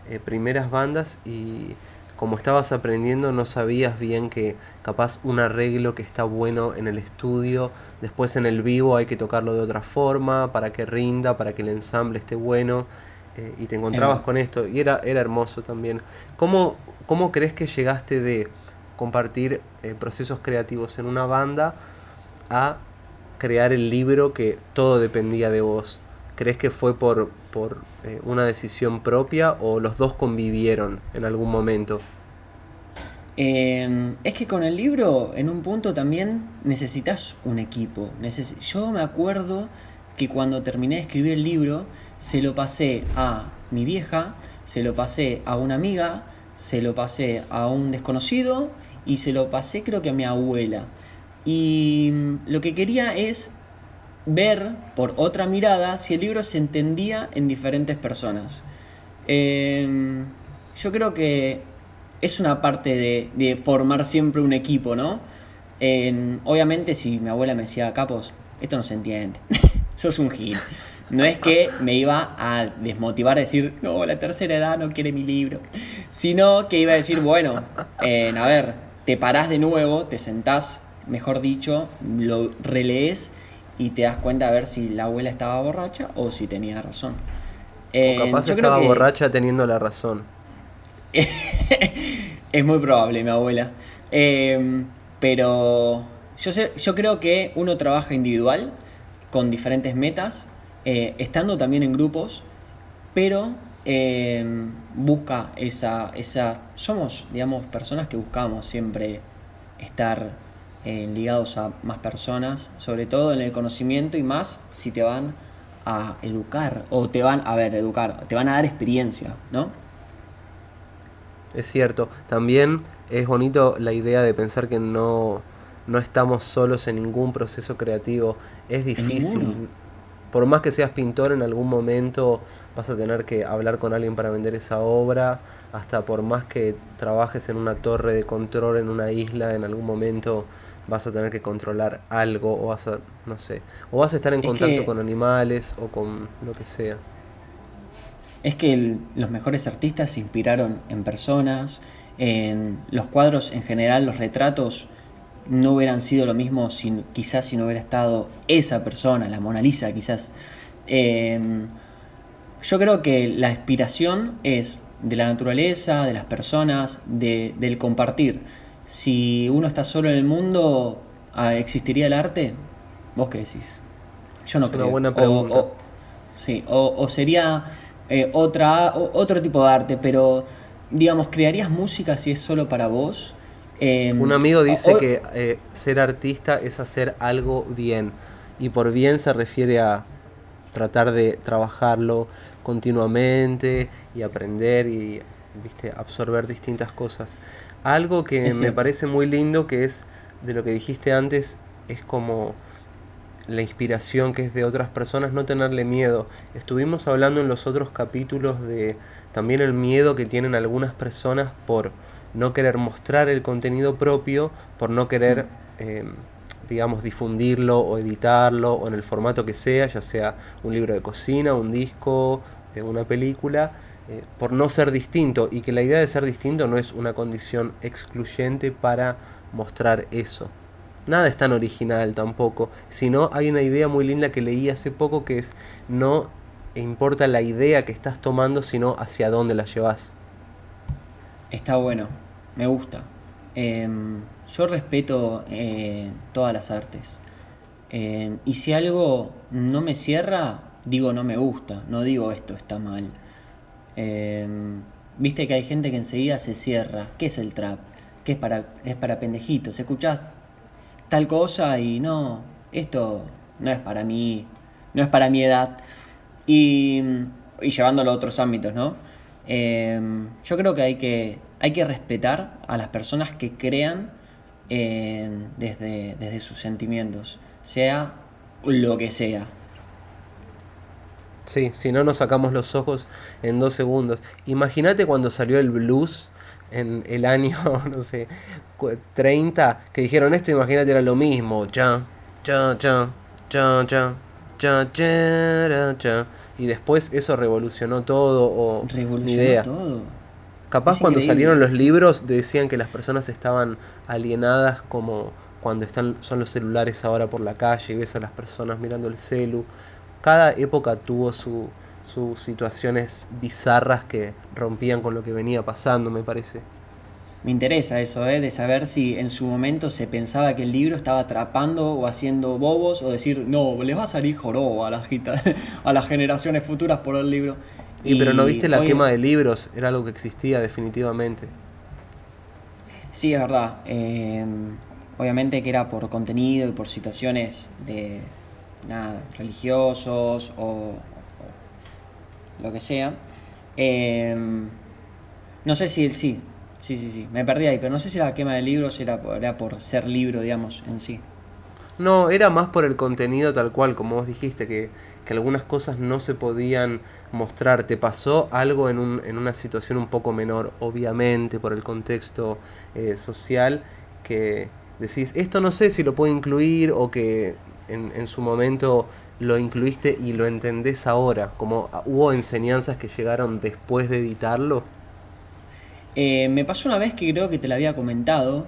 eh, primeras bandas y como estabas aprendiendo no sabías bien que capaz un arreglo que está bueno en el estudio, después en el vivo hay que tocarlo de otra forma para que rinda, para que el ensamble esté bueno. eh, y te encontrabas con esto y era, era hermoso también. ¿Cómo, ¿Cómo crees que llegaste de compartir eh, procesos creativos en una banda a crear el libro que todo dependía de vos? ¿Crees que fue por, por eh, una decisión propia o los dos convivieron en algún momento? Eh, es que con el libro, en un punto también necesitas un equipo. Neces- Yo me acuerdo que cuando terminé de escribir el libro, se lo pasé a mi vieja, se lo pasé a una amiga, se lo pasé a un desconocido y se lo pasé creo que a mi abuela. Y mm, lo que quería es ver por otra mirada si el libro se entendía en diferentes personas. Eh, yo creo que es una parte de, formar siempre un equipo, ¿no? En- obviamente si mi abuela me decía, Capos, esto no se entiende, [LAUGHS] sos un gil. No es que me iba a desmotivar a decir, no, la tercera edad no quiere mi libro, sino que iba a decir, bueno, eh, a ver, te parás de nuevo, te sentás, mejor dicho, lo relees y te das cuenta a ver si la abuela estaba borracha o si tenía razón. O Eh, capaz yo creo estaba que- borracha teniendo la razón. [LAUGHS] es muy probable, mi abuela. Eh, pero yo, sé- yo creo que uno trabaja individual, con diferentes metas, eh, estando también en grupos, pero eh, busca esa, esa... Somos, digamos, personas que buscamos siempre estar eh, ligados a más personas, sobre todo en el conocimiento y más si te van a educar, o te van, a ver, educar, te van a dar experiencia, ¿no? Es cierto. También es bonito la idea de pensar que no, no estamos solos en ningún proceso creativo. Es difícil. Por más que seas pintor, en algún momento vas a tener que hablar con alguien para vender esa obra. Hasta por más que trabajes en una torre de control en una isla, en algún momento vas a tener que controlar algo o vas a, no sé, o vas a estar en Es contacto que- con animales o con lo que sea. Es que el- los mejores artistas se inspiraron en personas, en los cuadros en general, los retratos no hubieran sido lo mismo si, quizás si no hubiera estado esa persona, la Mona Lisa quizás. Eh, yo creo que la inspiración es de la naturaleza, de las personas, de- del compartir. Si uno está solo en el mundo, ah, ¿existiría el arte? ¿Vos qué decís? Yo no Es una creo. buena O- pregunta. o- sí. O, o sería eh, otra, otro tipo de arte, pero digamos, ¿crearías música si es solo para vos? Eh, Un amigo dice que eh, ser artista es hacer algo bien. Y por bien se refiere a tratar de trabajarlo continuamente y aprender y viste absorber distintas cosas. Algo que me parece muy lindo que es de lo que dijiste antes es como la inspiración que es de otras personas, no tenerle miedo. Estuvimos hablando en los otros capítulos de también el miedo que tienen algunas personas por no querer mostrar el contenido propio, por no querer, eh, digamos, difundirlo o editarlo o en el formato que sea, ya sea un libro de cocina, un disco, eh, una película, eh, por no ser distinto y que la idea de ser distinto no es una condición excluyente para mostrar eso. Nada es tan original tampoco, sino hay una idea muy linda que leí hace poco que es no importa la idea que estás tomando, sino hacia dónde la llevas. Está bueno, me gusta. Em, yo respeto eh, todas las artes. Em, y si algo no me cierra, digo no me gusta, no digo esto está mal. Em, Viste que hay gente que enseguida se cierra. ¿Qué es el trap? Que es para, es para pendejitos. Escuchás tal cosa y no, esto no es para mí, no es para mi edad. Y, y llevándolo a otros ámbitos, ¿no? Eh, yo creo que hay, que hay que respetar a las personas que crean eh, desde, desde sus sentimientos, sea lo que sea. Sí, si no nos sacamos los ojos en dos segundos. Imagínate cuando salió el blues en el año, [LAUGHS] no sé, cu- 30, que dijeron esto, imagínate era lo mismo. Cha, cha, cha, cha, cha, cha, cha, cha. Y después eso revolucionó todo o Revolucionó idea. todo. Capaz Es cuando increíble. salieron los libros decían que las personas estaban alienadas como cuando están son los celulares ahora por la calle y ves a las personas mirando el celu. Cada época tuvo su, sus situaciones bizarras que rompían con lo que venía pasando, me parece. Me interesa eso, ¿eh? de saber si en su momento se pensaba que el libro estaba atrapando o haciendo bobos o decir, no, les va a salir joroba a las, [LAUGHS] a las generaciones futuras por el libro. Y, pero no viste la hoy- quema de libros, era algo que existía definitivamente. Sí, es verdad. eh, obviamente que era por contenido y por situaciones de nada, religiosos o, o lo que sea. Eh, no sé si el sí, sí, sí, sí, me perdí ahí, pero no sé si la quema de libros era, era por ser libro, digamos, en sí. No, era más por el contenido tal cual, como vos dijiste, que, que algunas cosas no se podían mostrar. Te pasó algo en, un, en una situación un poco menor, obviamente, por el contexto eh, social, que decís, esto no sé si lo puedo incluir o que en, en su momento lo incluiste y lo entendés ahora, como ah, hubo enseñanzas que llegaron después de editarlo. Eh, me pasó una vez que creo que te la había comentado,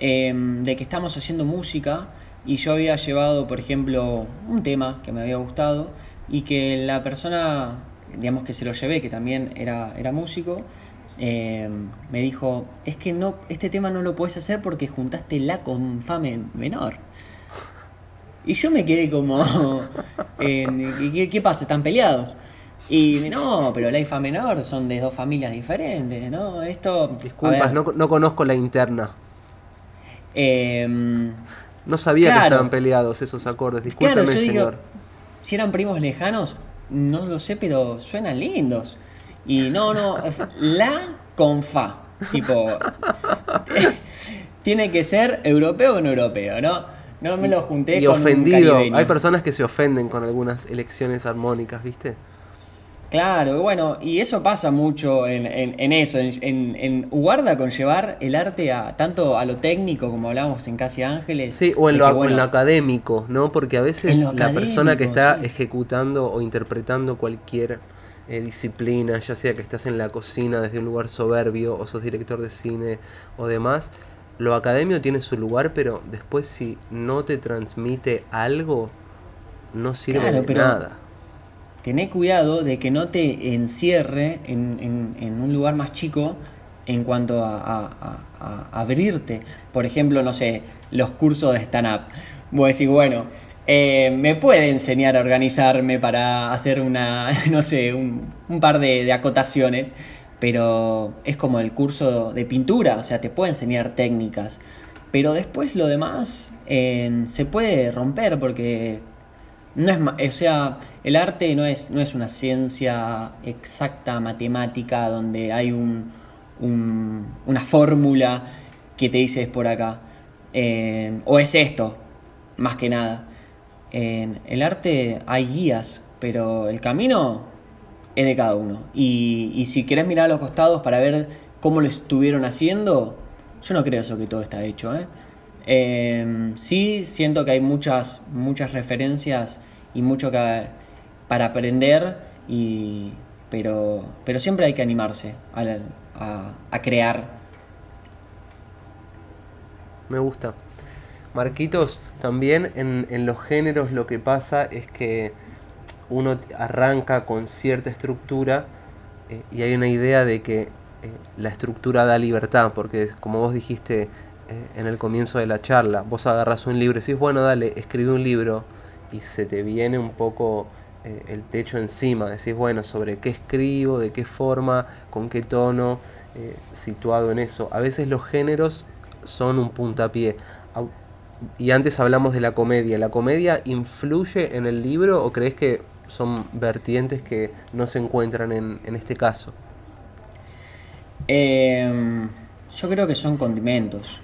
eh, de que estamos haciendo música y yo había llevado, por ejemplo, un tema que me había gustado y que la persona, digamos que se lo llevé, que también era, era músico, eh, me dijo, es que no, este tema no lo puedes hacer porque juntaste la con fa men- menor. Y yo me quedé como, [LAUGHS] eh, ¿qué, qué pasa? ¿Están peleados? Y no, pero la y fa menor son de dos familias diferentes, ¿no? Esto... Disculpas, no, no conozco la interna. em, No sabía que estaban peleados esos acordes. Discúlpeme, claro, yo digo, señor. si eran primos lejanos, no lo sé, pero suenan lindos. Y no, no, la con fa. Tipo, [LAUGHS] tiene que ser europeo con europeo, ¿no? No me lo junté y con ofendido. Hay personas que se ofenden con algunas elecciones armónicas, ¿viste? Claro, bueno, y eso pasa mucho en, en- en eso, en, Ugarda con llevar el arte a tanto a lo técnico, como hablábamos en Casi Ángeles. Sí, o en lo, que, bueno, lo académico, ¿no? Porque a veces la persona que está sí. ejecutando o interpretando cualquier eh, disciplina, ya sea que estás en la cocina desde un lugar soberbio o sos director de cine o demás, lo académico tiene su lugar, pero después si no te transmite algo, no sirve Claro, de pero- nada. Tené cuidado de que no te encierre en, en- en un lugar más chico en cuanto a, a- a- a abrirte. Por ejemplo, no sé, los cursos de stand-up. Vos decís, bueno, eh, me puede enseñar a organizarme para hacer una, [LAUGHS] no sé, un, un par de, de acotaciones, pero es como el curso de pintura, o sea, te puede enseñar técnicas, pero después lo demás eh, se puede romper porque no es, o sea, el arte no es, no es una ciencia exacta, matemática, donde hay un, un- una fórmula que te dice es por acá. Eh, o es esto, más que nada. En el arte hay guías, pero el camino es de cada uno. Y, si querés mirar a los costados para ver cómo lo estuvieron haciendo, yo no creo eso que todo está hecho. ¿eh? Eh, sí siento que hay muchas, muchas referencias y mucho que, para aprender, y, pero, pero siempre hay que animarse a, a- a crear. Me gusta. Marquitos, también en, en los géneros lo que pasa es que uno arranca con cierta estructura eh, y hay una idea de que eh, la estructura da libertad, porque como vos dijiste eh, en el comienzo de la charla, vos agarras un libro y decís, bueno, dale, escribe un libro y se te viene un poco el techo encima, decís, bueno, sobre qué escribo, de qué forma, con qué tono, situado en eso. A veces los géneros son un puntapié. Y antes hablamos de la comedia. ¿La comedia influye en el libro o crees que son vertientes que no se encuentran en, en este caso? Eh, yo creo que son condimentos.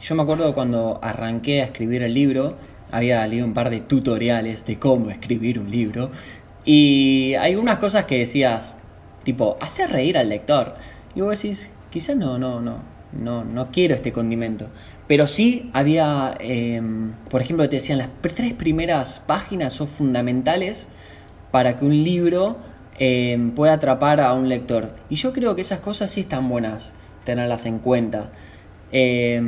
Yo me acuerdo cuando arranqué a escribir el libro, había leído un par de tutoriales de cómo escribir un libro. Y hay unas cosas que decías, tipo, hacer reír al lector. Y vos decís, quizás no, no, no, no, no quiero este condimento. Pero sí había, eh, por ejemplo, te decían, las tres primeras páginas son fundamentales para que un libro eh, pueda atrapar a un lector. Y yo creo que esas cosas sí están buenas tenerlas en cuenta. Eh,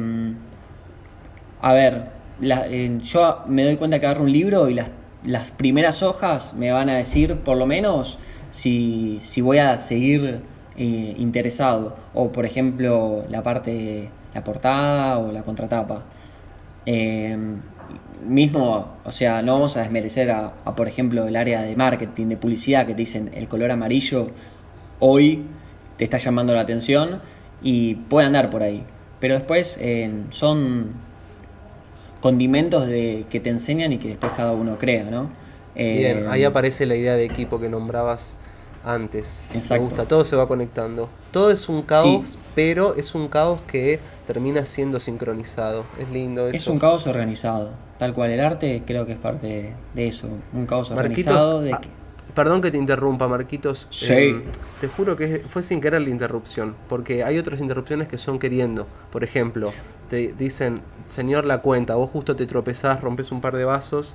a ver, la- eh, yo me doy cuenta que agarro un libro y las, las primeras hojas me van a decir, por lo menos, si, si voy a seguir interesado. O, por ejemplo, la parte, la portada o la contratapa. Eh, mismo, o sea, no vamos a desmerecer a, a, por ejemplo, el área de marketing, de publicidad, que te dicen el color amarillo hoy te está llamando la atención y puede andar por ahí. Pero después eh, son condimentos de, que te enseñan y que después cada uno crea, ¿no? Eh, Bien, ahí aparece la idea de equipo que nombrabas antes. Exacto. Me gusta, todo se va conectando. Todo es un caos, Sí. pero es un caos que termina siendo sincronizado. Es lindo eso. Es un caos organizado, tal cual el arte creo que es parte de eso, un caos Marquitos, organizado de ah, que- perdón que te interrumpa, Marquitos. Sí. Em, te juro que fue sin querer la interrupción, porque hay otras interrupciones que son queriendo. Por ejemplo, te dicen, señor, la cuenta, vos justo te tropezás, rompes un par de vasos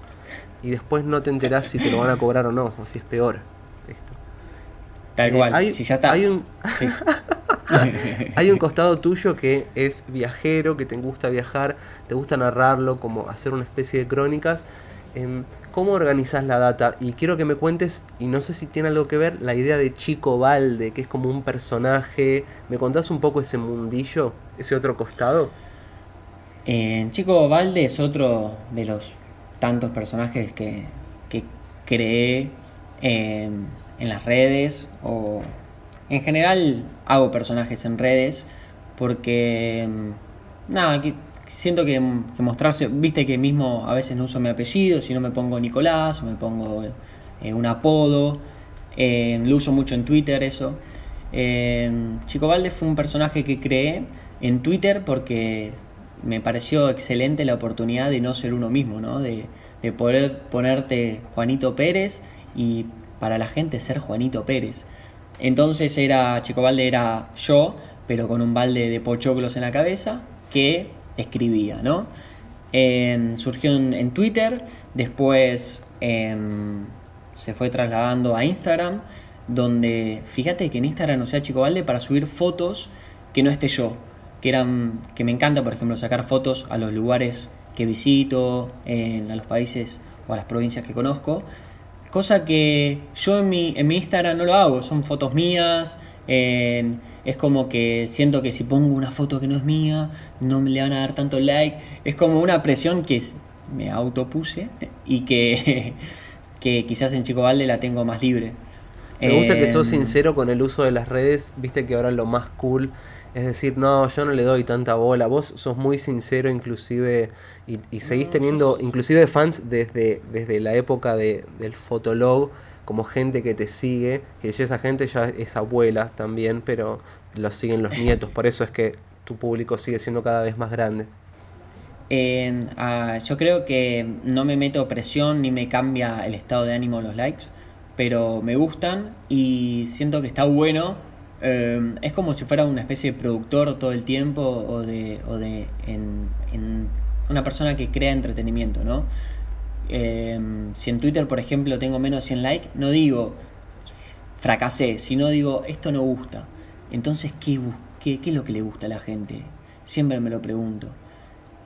y después no te enterás si te lo van a cobrar o no, o si es peor. Tal eh, cual, hay- si ya está. hay un- Sí. [LAUGHS] Hay un costado tuyo que es viajero, que te gusta viajar, te gusta narrarlo, como hacer una especie de crónicas. Em, ¿Cómo organizas la data? Y quiero que me cuentes, y no sé si tiene algo que ver, la idea de Chico Valde, que es como un personaje. ¿Me contás un poco ese mundillo, ese otro costado? Eh, Chico Valde es otro de los tantos personajes que, que creé eh, en las redes o en general hago personajes en redes porque nada, que siento que, mostrarse, viste que mismo a veces no uso mi apellido, si no me pongo Nicolás o me pongo eh, un apodo, eh, lo uso mucho en Twitter eso. Eh, Chico Valde fue un personaje que creé en Twitter porque me pareció excelente la oportunidad de no ser uno mismo, ¿no? De, de poder ponerte Juanito Pérez y para la gente ser Juanito Pérez. Entonces era, Chico Valde era yo, pero con un balde de pochoclos en la cabeza, que escribía, ¿no? En- surgió en, en Twitter, después em, se fue trasladando a Instagram, donde fíjate que en Instagram usé a Chico Valde para subir fotos que no esté yo, que eran que me encanta, por ejemplo, sacar fotos a los lugares que visito, en, a los países o a las provincias que conozco, cosa que yo en mi, en mi Instagram no lo hago, son fotos mías, en- es como que siento que si pongo una foto que no es mía, no me le van a dar tanto like, es como una presión que es- me autopuse y que, [LAUGHS] que quizás en Chico Valde la tengo más libre. Me gusta que sos Em, sincero con el uso de las redes, viste que ahora lo más cool es decir, no, yo no le doy tanta bola, vos sos muy sincero inclusive y, y seguís No, teniendo inclusive fans desde, desde la época de, del Fotolog, como gente que te sigue, que ya esa gente ya es abuela también, pero lo siguen los nietos, por eso es que tu público sigue siendo cada vez más grande. Ah, yo creo que no me meto presión ni me cambia el estado de ánimo los likes, pero me gustan y siento que está bueno. Eh, es como si fuera una especie de productor todo el tiempo o de, o de en, en una persona que crea entretenimiento, ¿no? Eh, si en Twitter, por ejemplo, tengo menos de 100 likes, no digo fracasé, sino digo esto no gusta. Entonces, ¿qué, qué, qué es lo que le gusta a la gente? Siempre me lo pregunto.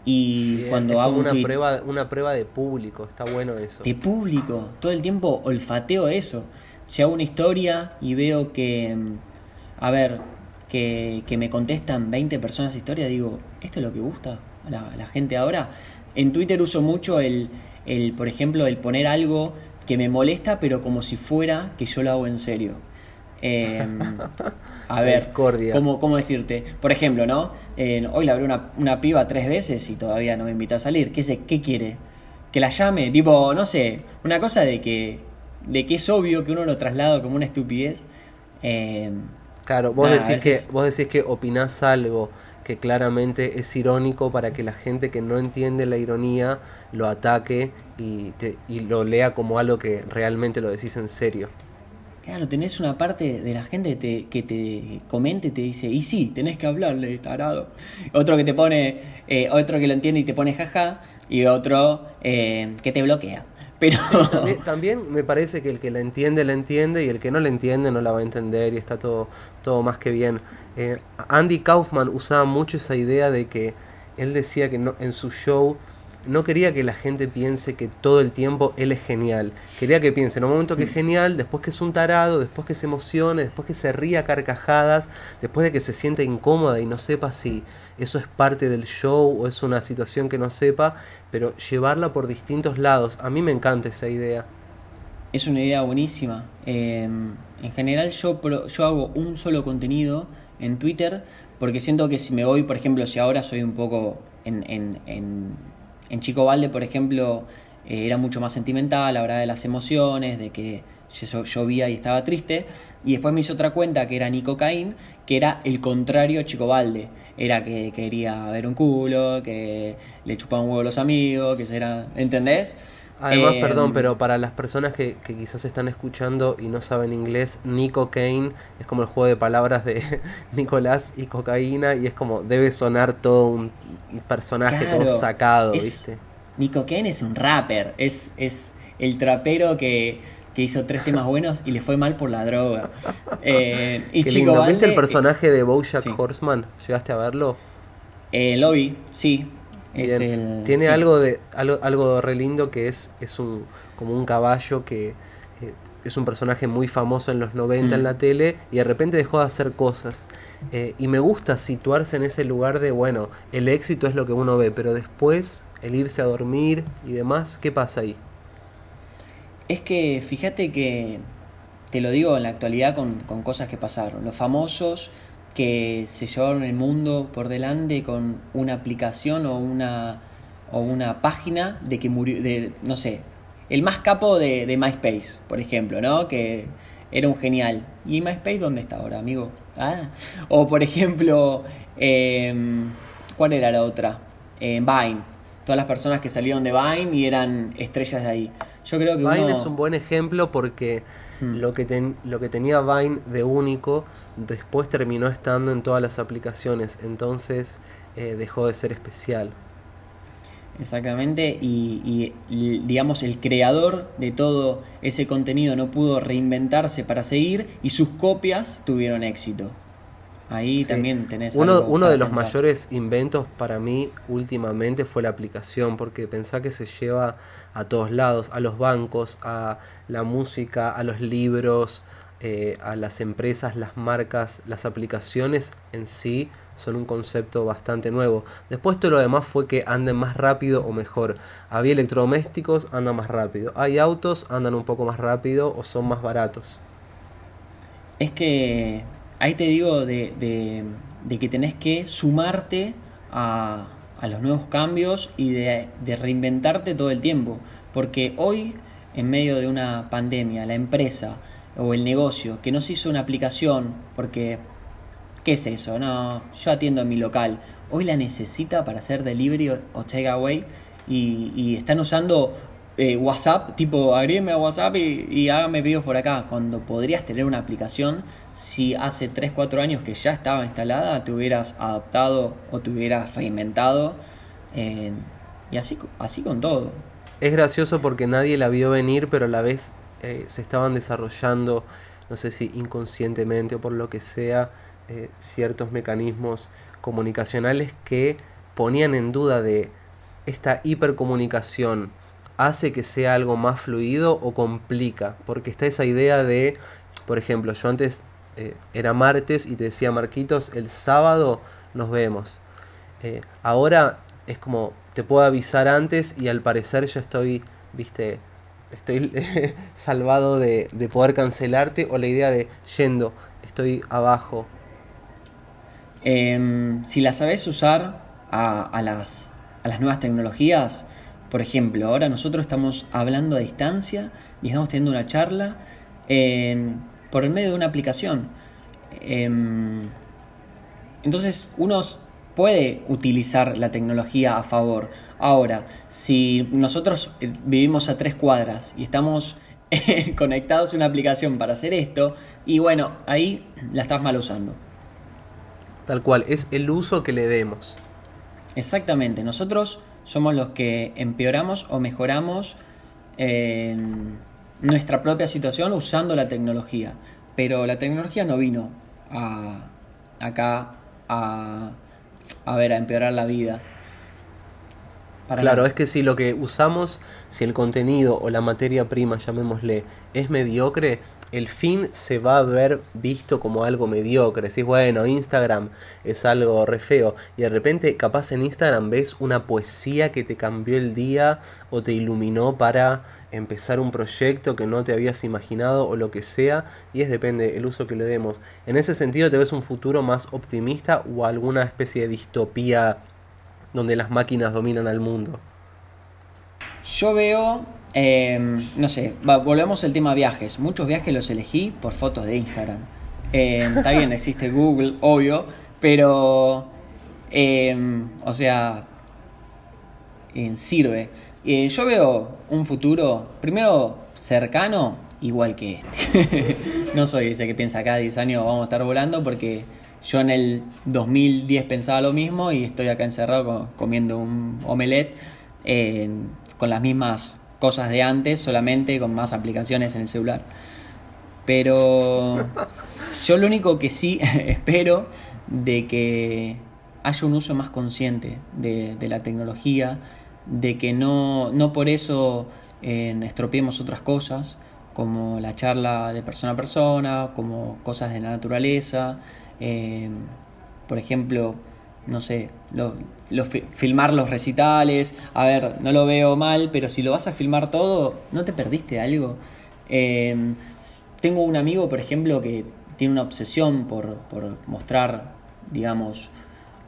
Y Bien, cuando es hago como un una tweet prueba, una prueba de público, está bueno eso. de público, todo el tiempo olfateo eso. Si hago una historia y veo que, mm, a ver, que, que me contestan 20 personas historia, digo, ¿esto es lo que gusta a la, a la gente ahora? En Twitter uso mucho el, el, por ejemplo, el poner algo que me molesta, pero como si fuera que yo lo hago en serio. Em, a La [LAUGHS] ver. ¿cómo, cómo decirte? Por ejemplo, ¿no? Eh, hoy le hablé una, una piba tres veces y todavía no me invitó a salir. ¿Qué, sé, ¿Qué quiere? Que la llame, tipo, no sé, una cosa de que, de que es obvio que uno lo traslada como una estupidez. Eh, Claro, vos decís veces- que vos decís que opinás algo que claramente es irónico para que la gente que no entiende la ironía lo ataque y, te, y lo lea como algo que realmente lo decís en serio. claro, tenés una parte de la gente que te, que te comenta y te dice, y sí, tenés que hablarle, tarado. Otro que te pone, eh, otro que lo entiende y te pone jaja, y otro eh, que te bloquea. Pero... También, también me parece que el que la entiende, la entiende y el que no la entiende no la va a entender y está todo, todo más que bien. Eh, Andy Kaufman usaba mucho esa idea de que él decía que no, en su show no quería que la gente piense que todo el tiempo él es genial. Quería que piense en un momento que es genial, después que es un tarado, después que se emocione, después que se ría a carcajadas, después de que se sienta incómoda y no sepa si eso es parte del show o es una situación que no sepa, pero llevarla por distintos lados. A mí me encanta esa idea. Es una idea buenísima. Eh, en general yo, pro- yo hago un solo contenido en Twitter porque siento que si me voy, por ejemplo, si ahora soy un poco en, en, en, en Chico Valde, por ejemplo, eh, era mucho más sentimental, hablaba de las emociones, de que llovía y estaba triste. Y después me hizo otra cuenta que era Nico Caín, que era el contrario a Chico Valde. Era que quería ver un culo, que le chupaban un huevo a los amigos, que era. ¿Entendés? Además, Eh, perdón, pero para las personas que, que quizás están escuchando y no saben inglés, Nico Kane es como el juego de palabras de [LAUGHS] Nicolás y cocaína y es como debe sonar todo un personaje todo sacado, es- ¿viste? Nico Ken es un rapper, es, es el trapero que, que hizo tres temas buenos y le fue mal por la droga. [LAUGHS] Eh, y Qué Chico lindo. ¿Viste el personaje de Bojack sí. Horseman? ¿Llegaste a verlo? Eh, lo vi, sí. Es Bien. el, Tiene sí. algo de algo, algo re lindo que es, es un como un caballo que eh, es un personaje muy famoso en los 90 en Mm. la tele y de repente dejó de hacer cosas. Eh, y me gusta situarse en ese lugar de, bueno, el éxito es lo que uno ve, pero después el irse a dormir y demás, ¿qué pasa ahí? Es que fíjate que, te lo digo en la actualidad con, con cosas que pasaron. Los famosos que se llevaron el mundo por delante con una aplicación o una, o una página de que murió, de, no sé, el más capo de, de MySpace, por ejemplo, ¿no? Que era un genial. ¿Y MySpace dónde está ahora, amigo? Ah. O por ejemplo, em, ¿cuál era la otra? Eh, Vine. Todas las personas que salieron de Vine y eran estrellas de ahí. Yo creo que Vine uno... es un buen ejemplo porque Hmm. lo, que ten- lo que tenía Vine de único después terminó estando en todas las aplicaciones, entonces eh, dejó de ser especial. Exactamente, y, y, y, digamos el creador de todo ese contenido no pudo reinventarse para seguir y sus copias tuvieron éxito. Ahí Sí. también tenés Uno, de los pensar. mayores inventos para mí últimamente fue la aplicación, porque pensá que se lleva a todos lados, a los bancos, a la música, a los libros, eh, a las empresas, las marcas, las aplicaciones en sí son un concepto bastante nuevo. Después todo lo demás fue que anden más rápido o mejor. Había electrodomésticos, andan más rápido. Hay autos, andan un poco más rápido o son más baratos. Es que ahí te digo de, de, que tenés que sumarte a, a los nuevos cambios y de, reinventarte todo el tiempo. Porque hoy, en medio de una pandemia, la empresa o el negocio que no se hizo una aplicación porque ¿qué es eso? No, yo atiendo en mi local. Hoy la necesita para hacer delivery o, takeaway y están usando eh, WhatsApp, tipo agrégueme a WhatsApp y, hágame videos por acá. Cuando podrías tener una aplicación, si hace 3, 4 años que ya estaba instalada, te hubieras adaptado o te hubieras reinventado. y así, así con todo. Es gracioso porque nadie la vio venir, pero a la vez eh, se estaban desarrollando, no sé si inconscientemente o por lo que sea, eh, ciertos mecanismos comunicacionales que ponían en duda de esta hipercomunicación hace que sea algo más fluido o complica, porque está esa idea de, por ejemplo, yo antes eh, era martes y te decía Marquitos, el sábado nos vemos. Eh, ahora es como, te puedo avisar antes y al parecer ya estoy, viste, estoy [LAUGHS] salvado de, de poder cancelarte o la idea de yendo, estoy abajo. Em, si la sabes usar a, a las, a las nuevas tecnologías, por ejemplo, ahora nosotros estamos hablando a distancia y estamos teniendo una charla en- por el medio de una aplicación. Em, entonces uno puede utilizar la tecnología a favor. Ahora, si nosotros eh, vivimos a tres cuadras y estamos [LAUGHS] conectados a una aplicación para hacer esto, y bueno, ahí la estás mal usando. Tal cual, es el uso que le demos. Exactamente, nosotros somos los que empeoramos o mejoramos en nuestra propia situación usando la tecnología. Pero la tecnología no vino a, acá a, a ver, a empeorar la vida. Para claro, nada. es que si lo que usamos, si el contenido o la materia prima, llamémosle, es mediocre, el fin se va a ver visto como algo mediocre. Si bueno, Instagram es algo re feo. Y de repente, capaz en Instagram ves una poesía que te cambió el día o te iluminó para empezar un proyecto que no te habías imaginado o lo que sea. Y es depende el uso que le demos. En ese sentido, ¿te ves un futuro más optimista o alguna especie de distopía donde las máquinas dominan al mundo? Yo veo, eh, no sé, va, volvemos al tema viajes. Muchos viajes los elegí por fotos de Instagram. Eh, está bien, [LAUGHS] existe Google, obvio, pero, eh, o sea, sirve. Eh, yo veo un futuro, primero cercano, igual que este. [LAUGHS] no soy ese que piensa cada 10 años vamos a estar volando porque yo en el 2010 pensaba lo mismo y estoy acá encerrado co- comiendo un omelette eh, con las mismas cosas de antes, solamente con más aplicaciones en el celular. Pero [LAUGHS] yo lo único que sí [LAUGHS] espero de que haya un uso más consciente de, de la tecnología, de que no, no por eso eh, estropeemos otras cosas, como la charla de persona a persona, como cosas de la naturaleza, eh, por ejemplo, no sé, lo- lo fi- filmar los recitales, a ver, no lo veo mal, pero si lo vas a filmar todo, ¿no te perdiste algo? Eh, tengo un amigo, por ejemplo, que tiene una obsesión por, por mostrar, digamos,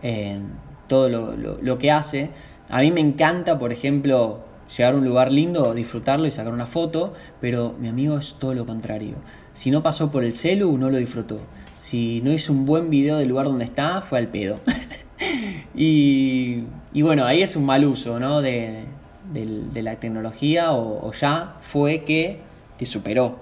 eh, todo lo, lo- lo que hace. A mí me encanta, por ejemplo, llegar a un lugar lindo, disfrutarlo y sacar una foto, pero mi amigo es todo lo contrario. Si no pasó por el celu, no lo disfrutó. Si no hizo un buen video del lugar donde está, fue al pedo. [LAUGHS] y, y bueno, ahí es un mal uso ¿no? de, de la tecnología o, o ya fue que te superó.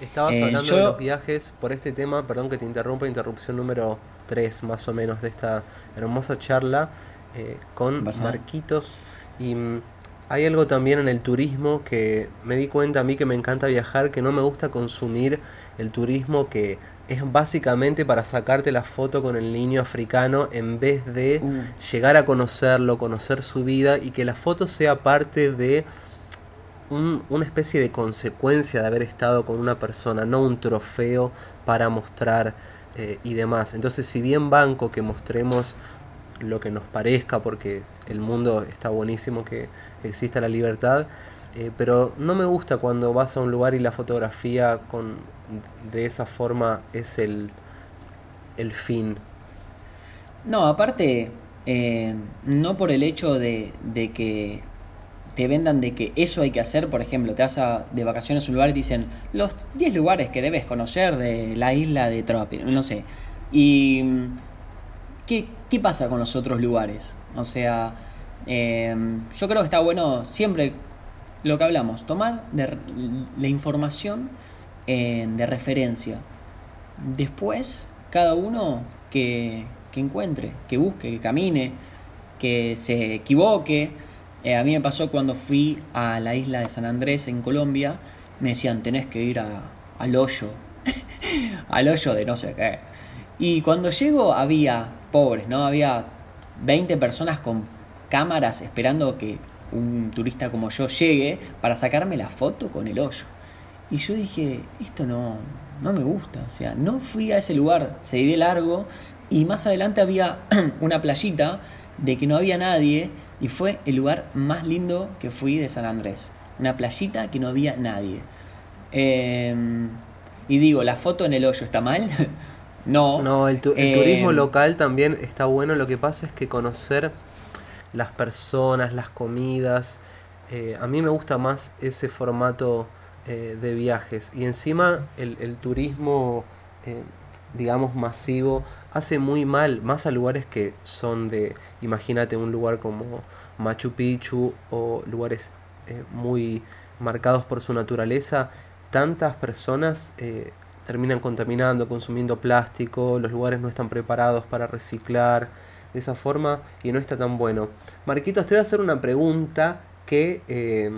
Estabas Eh, hablando yo- de los viajes por este tema, perdón que te interrumpa, interrupción número 3 más o menos de esta hermosa charla eh, con. Marquitos. Y mm, hay algo también en el turismo que me di cuenta a mí que me encanta viajar, que no me gusta consumir el turismo que es básicamente para sacarte la foto con el niño africano en vez de Uh. llegar a conocerlo, conocer su vida y que la foto sea parte de un- una especie de consecuencia de haber estado con una persona, no un trofeo para mostrar eh, y demás. Entonces, si bien banco que mostremos lo que nos parezca, porque el mundo está buenísimo que exista la libertad, eh, pero no me gusta cuando vas a un lugar y la fotografía con de esa forma es el, el fin. No, aparte, eh, no por el hecho de, de que te vendan de que eso hay que hacer, por ejemplo, te vas de vacaciones a un lugar y dicen los 10 lugares que debes conocer de la isla de Tropi, no sé. Y mm, ¿qué, qué pasa con los otros lugares? O sea, eh, yo creo que está bueno siempre lo que hablamos, tomar de- la información de referencia. Después, cada uno que, que encuentre, que busque, que camine, que se equivoque. Eh, a mí me pasó cuando fui a la isla de San Andrés en Colombia, me decían, tenés que ir al hoyo, [LAUGHS] al hoyo de no sé qué. Y cuando llego había, pobres, ¿no? Había 20 personas con cámaras esperando que un turista como yo llegue para sacarme la foto con el hoyo. Y yo dije, esto no, no me gusta. O sea, no fui a ese lugar, seguí de largo. Y más adelante había [CLEARS THROAT] una playita de que no había nadie. Y fue el lugar más lindo que fui de San Andrés. Una playita que no había nadie. Eh, y digo, ¿la foto en el hoyo está mal? [LAUGHS] no. No, el, tu- el Eh, turismo local también está bueno. Lo que pasa es que conocer las personas, las comidas. eh, a mí me gusta más ese formato eh, de viajes. Y encima el, el turismo, eh, digamos, masivo hace muy mal, más a lugares que son de, imagínate un lugar como Machu Picchu o lugares eh, muy marcados por su naturaleza. Tantas personas eh, terminan contaminando, consumiendo plástico, los lugares no están preparados para reciclar de esa forma y no está tan bueno. Marquitos, te voy a hacer una pregunta que eh,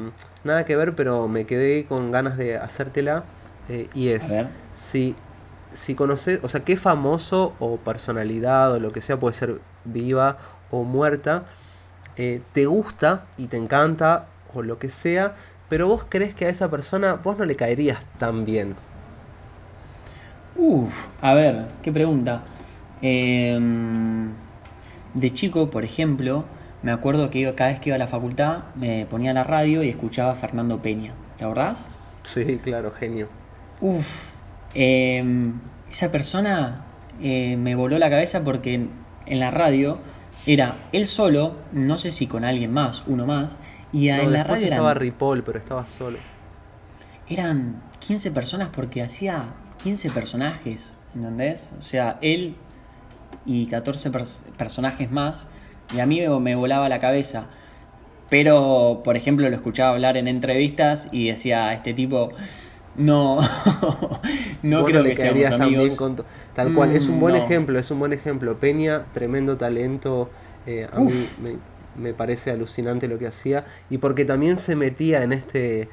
nada que ver, pero me quedé con ganas de hacértela eh, y es si si conoces, o sea, qué famoso o personalidad o lo que sea puede ser viva o muerta, eh, te gusta y te encanta o lo que sea, pero vos crees que a esa persona vos no le caerías tan bien. Uf, a ver, qué pregunta. Em, de chico, por ejemplo, me acuerdo que iba- cada vez que iba a la facultad me ponía la radio y escuchaba a Fernando Peña. ¿Te acordás? Sí, claro, genio. Uf, em, esa persona eh, me voló la cabeza porque en, en la radio era él solo, no sé si con alguien más, uno más, y No, en la radio estaba eran, Ripoll, pero estaba solo. eran 15 personas porque hacía 15 personajes, ¿entendés? O sea, él y 14 pers- personajes más, y a mí me, me volaba la cabeza. Pero, por ejemplo, lo escuchaba hablar en entrevistas y decía, este tipo, no, [LAUGHS] no creo que seamos amigos. con Tal cual, es un buen Mm, no. ejemplo, es un buen ejemplo. Peña, tremendo talento. eh, a Uf. mí me, me parece alucinante lo que hacía. Y porque también se metía en este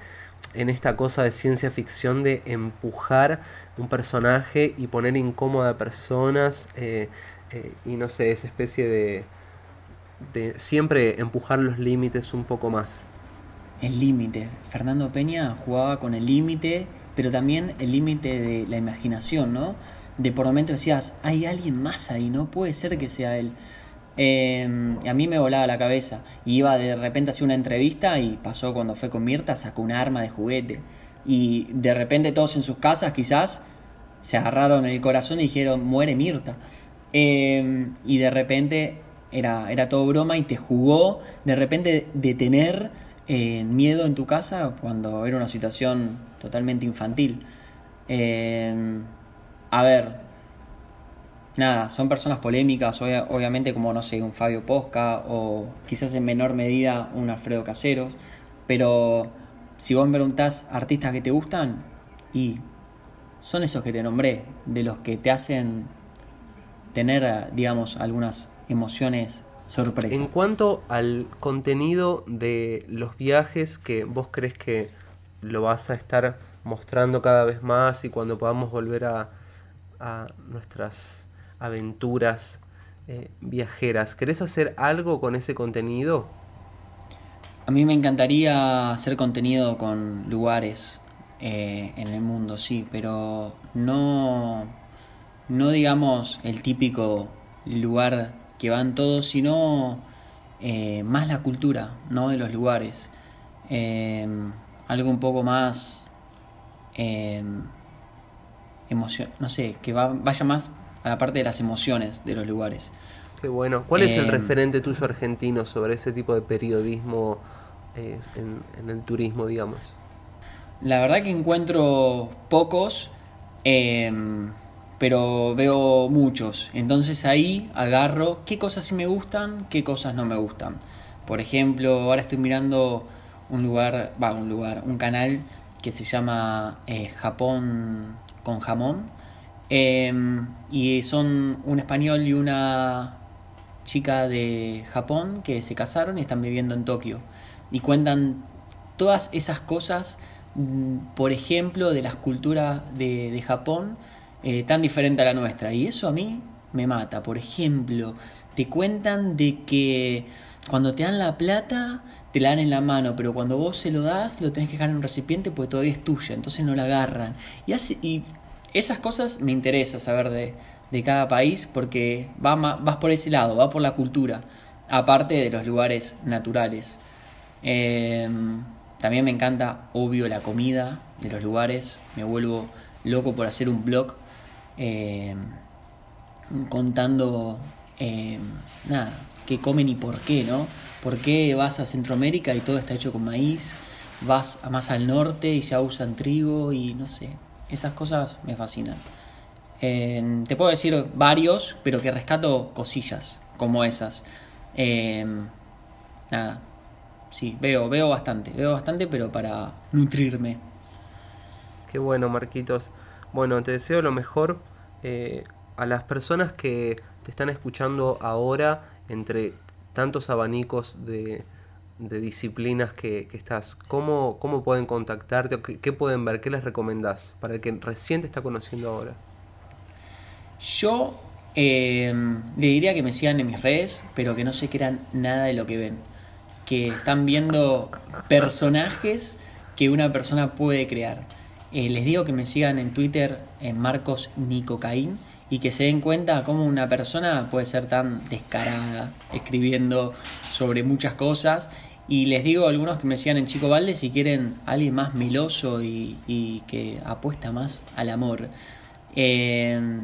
en esta cosa de ciencia ficción de empujar un personaje y poner incómoda a personas eh, eh, y no sé, esa especie de, de siempre empujar los límites un poco más. El límite. Fernando Peña jugaba con el límite, pero también el límite de la imaginación, ¿no? De por momento decías, hay alguien más ahí, no puede ser que sea él. Eh, a mí me volaba la cabeza. Iba de repente a hacer una entrevista y pasó cuando fue con Mirta, sacó un arma de juguete. Y de repente todos en sus casas quizás se agarraron el corazón y dijeron, muere Mirta. Eh, y de repente era, era todo broma y te jugó de repente de tener eh, miedo en tu casa cuando era una situación totalmente infantil. Eh, a ver, nada, son personas polémicas, obvia- obviamente como, no sé, un Fabio Posca o quizás en menor medida un Alfredo Caseros, pero si vos me preguntás artistas que te gustan, y son esos que te nombré, de los que te hacen tener, digamos, algunas emociones sorpresas. En cuanto al contenido de los viajes que vos crees que lo vas a estar mostrando cada vez más y cuando podamos volver a, a nuestras aventuras eh, viajeras, ¿querés hacer algo con ese contenido? A mí me encantaría hacer contenido con lugares eh, en el mundo, sí, pero no, no digamos el típico lugar que van todos, sino eh, más la cultura ¿no? de los lugares. Eh, algo un poco más emoción, no sé, que va, vaya más a la parte de las emociones de los lugares. Qué bueno. ¿Cuál es el Em. referente tuyo argentino sobre ese tipo de periodismo eh, en, en el turismo, digamos? La verdad que encuentro pocos, em, pero veo muchos. Entonces ahí agarro qué cosas sí me gustan, qué cosas no me gustan. Por ejemplo, ahora estoy mirando un lugar, va, un lugar, un canal que se llama eh, Japón con jamón. Em, y son un español y una chica de Japón que se casaron y están viviendo en Tokio. Y cuentan todas esas cosas, mm, por ejemplo, de las culturas de, de Japón, eh, tan diferente a la nuestra. Y eso a mí me mata. Por ejemplo, te cuentan de que cuando te dan la plata, te la dan en la mano, pero cuando vos se lo das, lo tenés que dejar en un recipiente porque todavía es tuya, entonces no la agarran. Y, hace, y esas cosas me interesa saber de, de cada país porque va, vas por ese lado, va por la cultura, aparte de los lugares naturales. Eh, también me encanta, obvio, la comida de los lugares. Me vuelvo loco por hacer un blog eh, contando, eh, nada, qué comen y por qué, ¿no? ¿Por qué vas a Centroamérica y todo está hecho con maíz? Vas más al norte y ya usan trigo y no sé. Esas cosas me fascinan. Eh, te puedo decir varios, pero que rescato cosillas como esas. Nada, sí, veo, veo bastante, veo bastante, pero para nutrirme. Qué bueno, Marquitos. Bueno, te deseo lo mejor eh, a las personas que te están escuchando ahora entre tantos abanicos de, de disciplinas que, que estás. ¿Cómo, ¿Cómo pueden contactarte? o ¿Qué, qué pueden ver? ¿Qué les recomendás para el que recién te está conociendo ahora? Yo eh, le diría que me sigan en mis redes, pero que no se crean nada de lo que ven. Que están viendo personajes que una persona puede crear. Eh, les digo que me sigan en Twitter en Marcos Nicocaín y que se den cuenta cómo una persona puede ser tan descarada escribiendo sobre muchas cosas. Y les digo a algunos que me sigan en Chico Valde si quieren alguien más meloso y, que apuesta más al amor. Eh,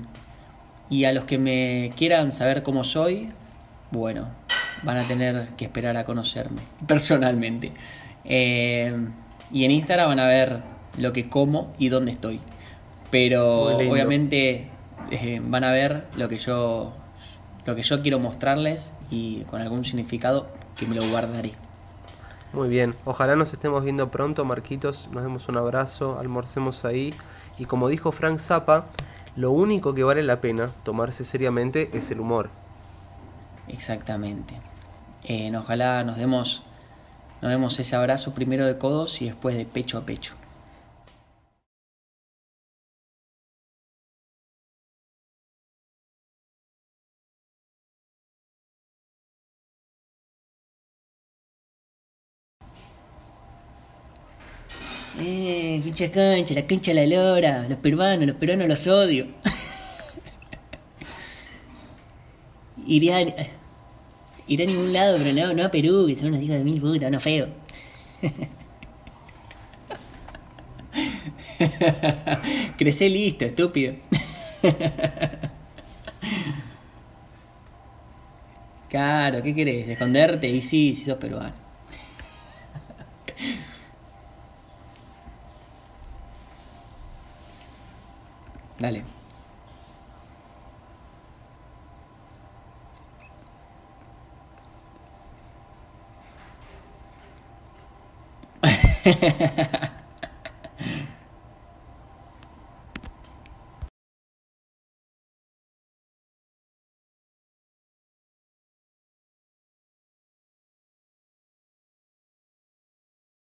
y a los que me quieran saber cómo soy, bueno, van a tener que esperar a conocerme personalmente. Eh, y en Instagram van a ver lo que como y dónde estoy. Pero obviamente eh, van a ver lo que yo lo que yo quiero mostrarles y con algún significado que me lo guardaré. Muy bien, ojalá nos estemos viendo pronto, Marquitos. Nos demos un abrazo, almorcemos ahí. Y como dijo Frank Zappa, lo único que vale la pena tomarse seriamente es el humor. Exactamente. Eh, ojalá nos demos, nos demos ese abrazo primero de codos y después de pecho a pecho. Eh, pinche concha, la concha de la lora, los peruanos, los peruanos los odio. [LAUGHS] Iría, iré a ningún lado, pero no, no a Perú, que son unos hijos de mil putas, unos feos. [LAUGHS] Crecé listo, estúpido. [LAUGHS] Claro, ¿qué querés? ¿De esconderte? Y sí, si sos peruano. Dale. [LAUGHS]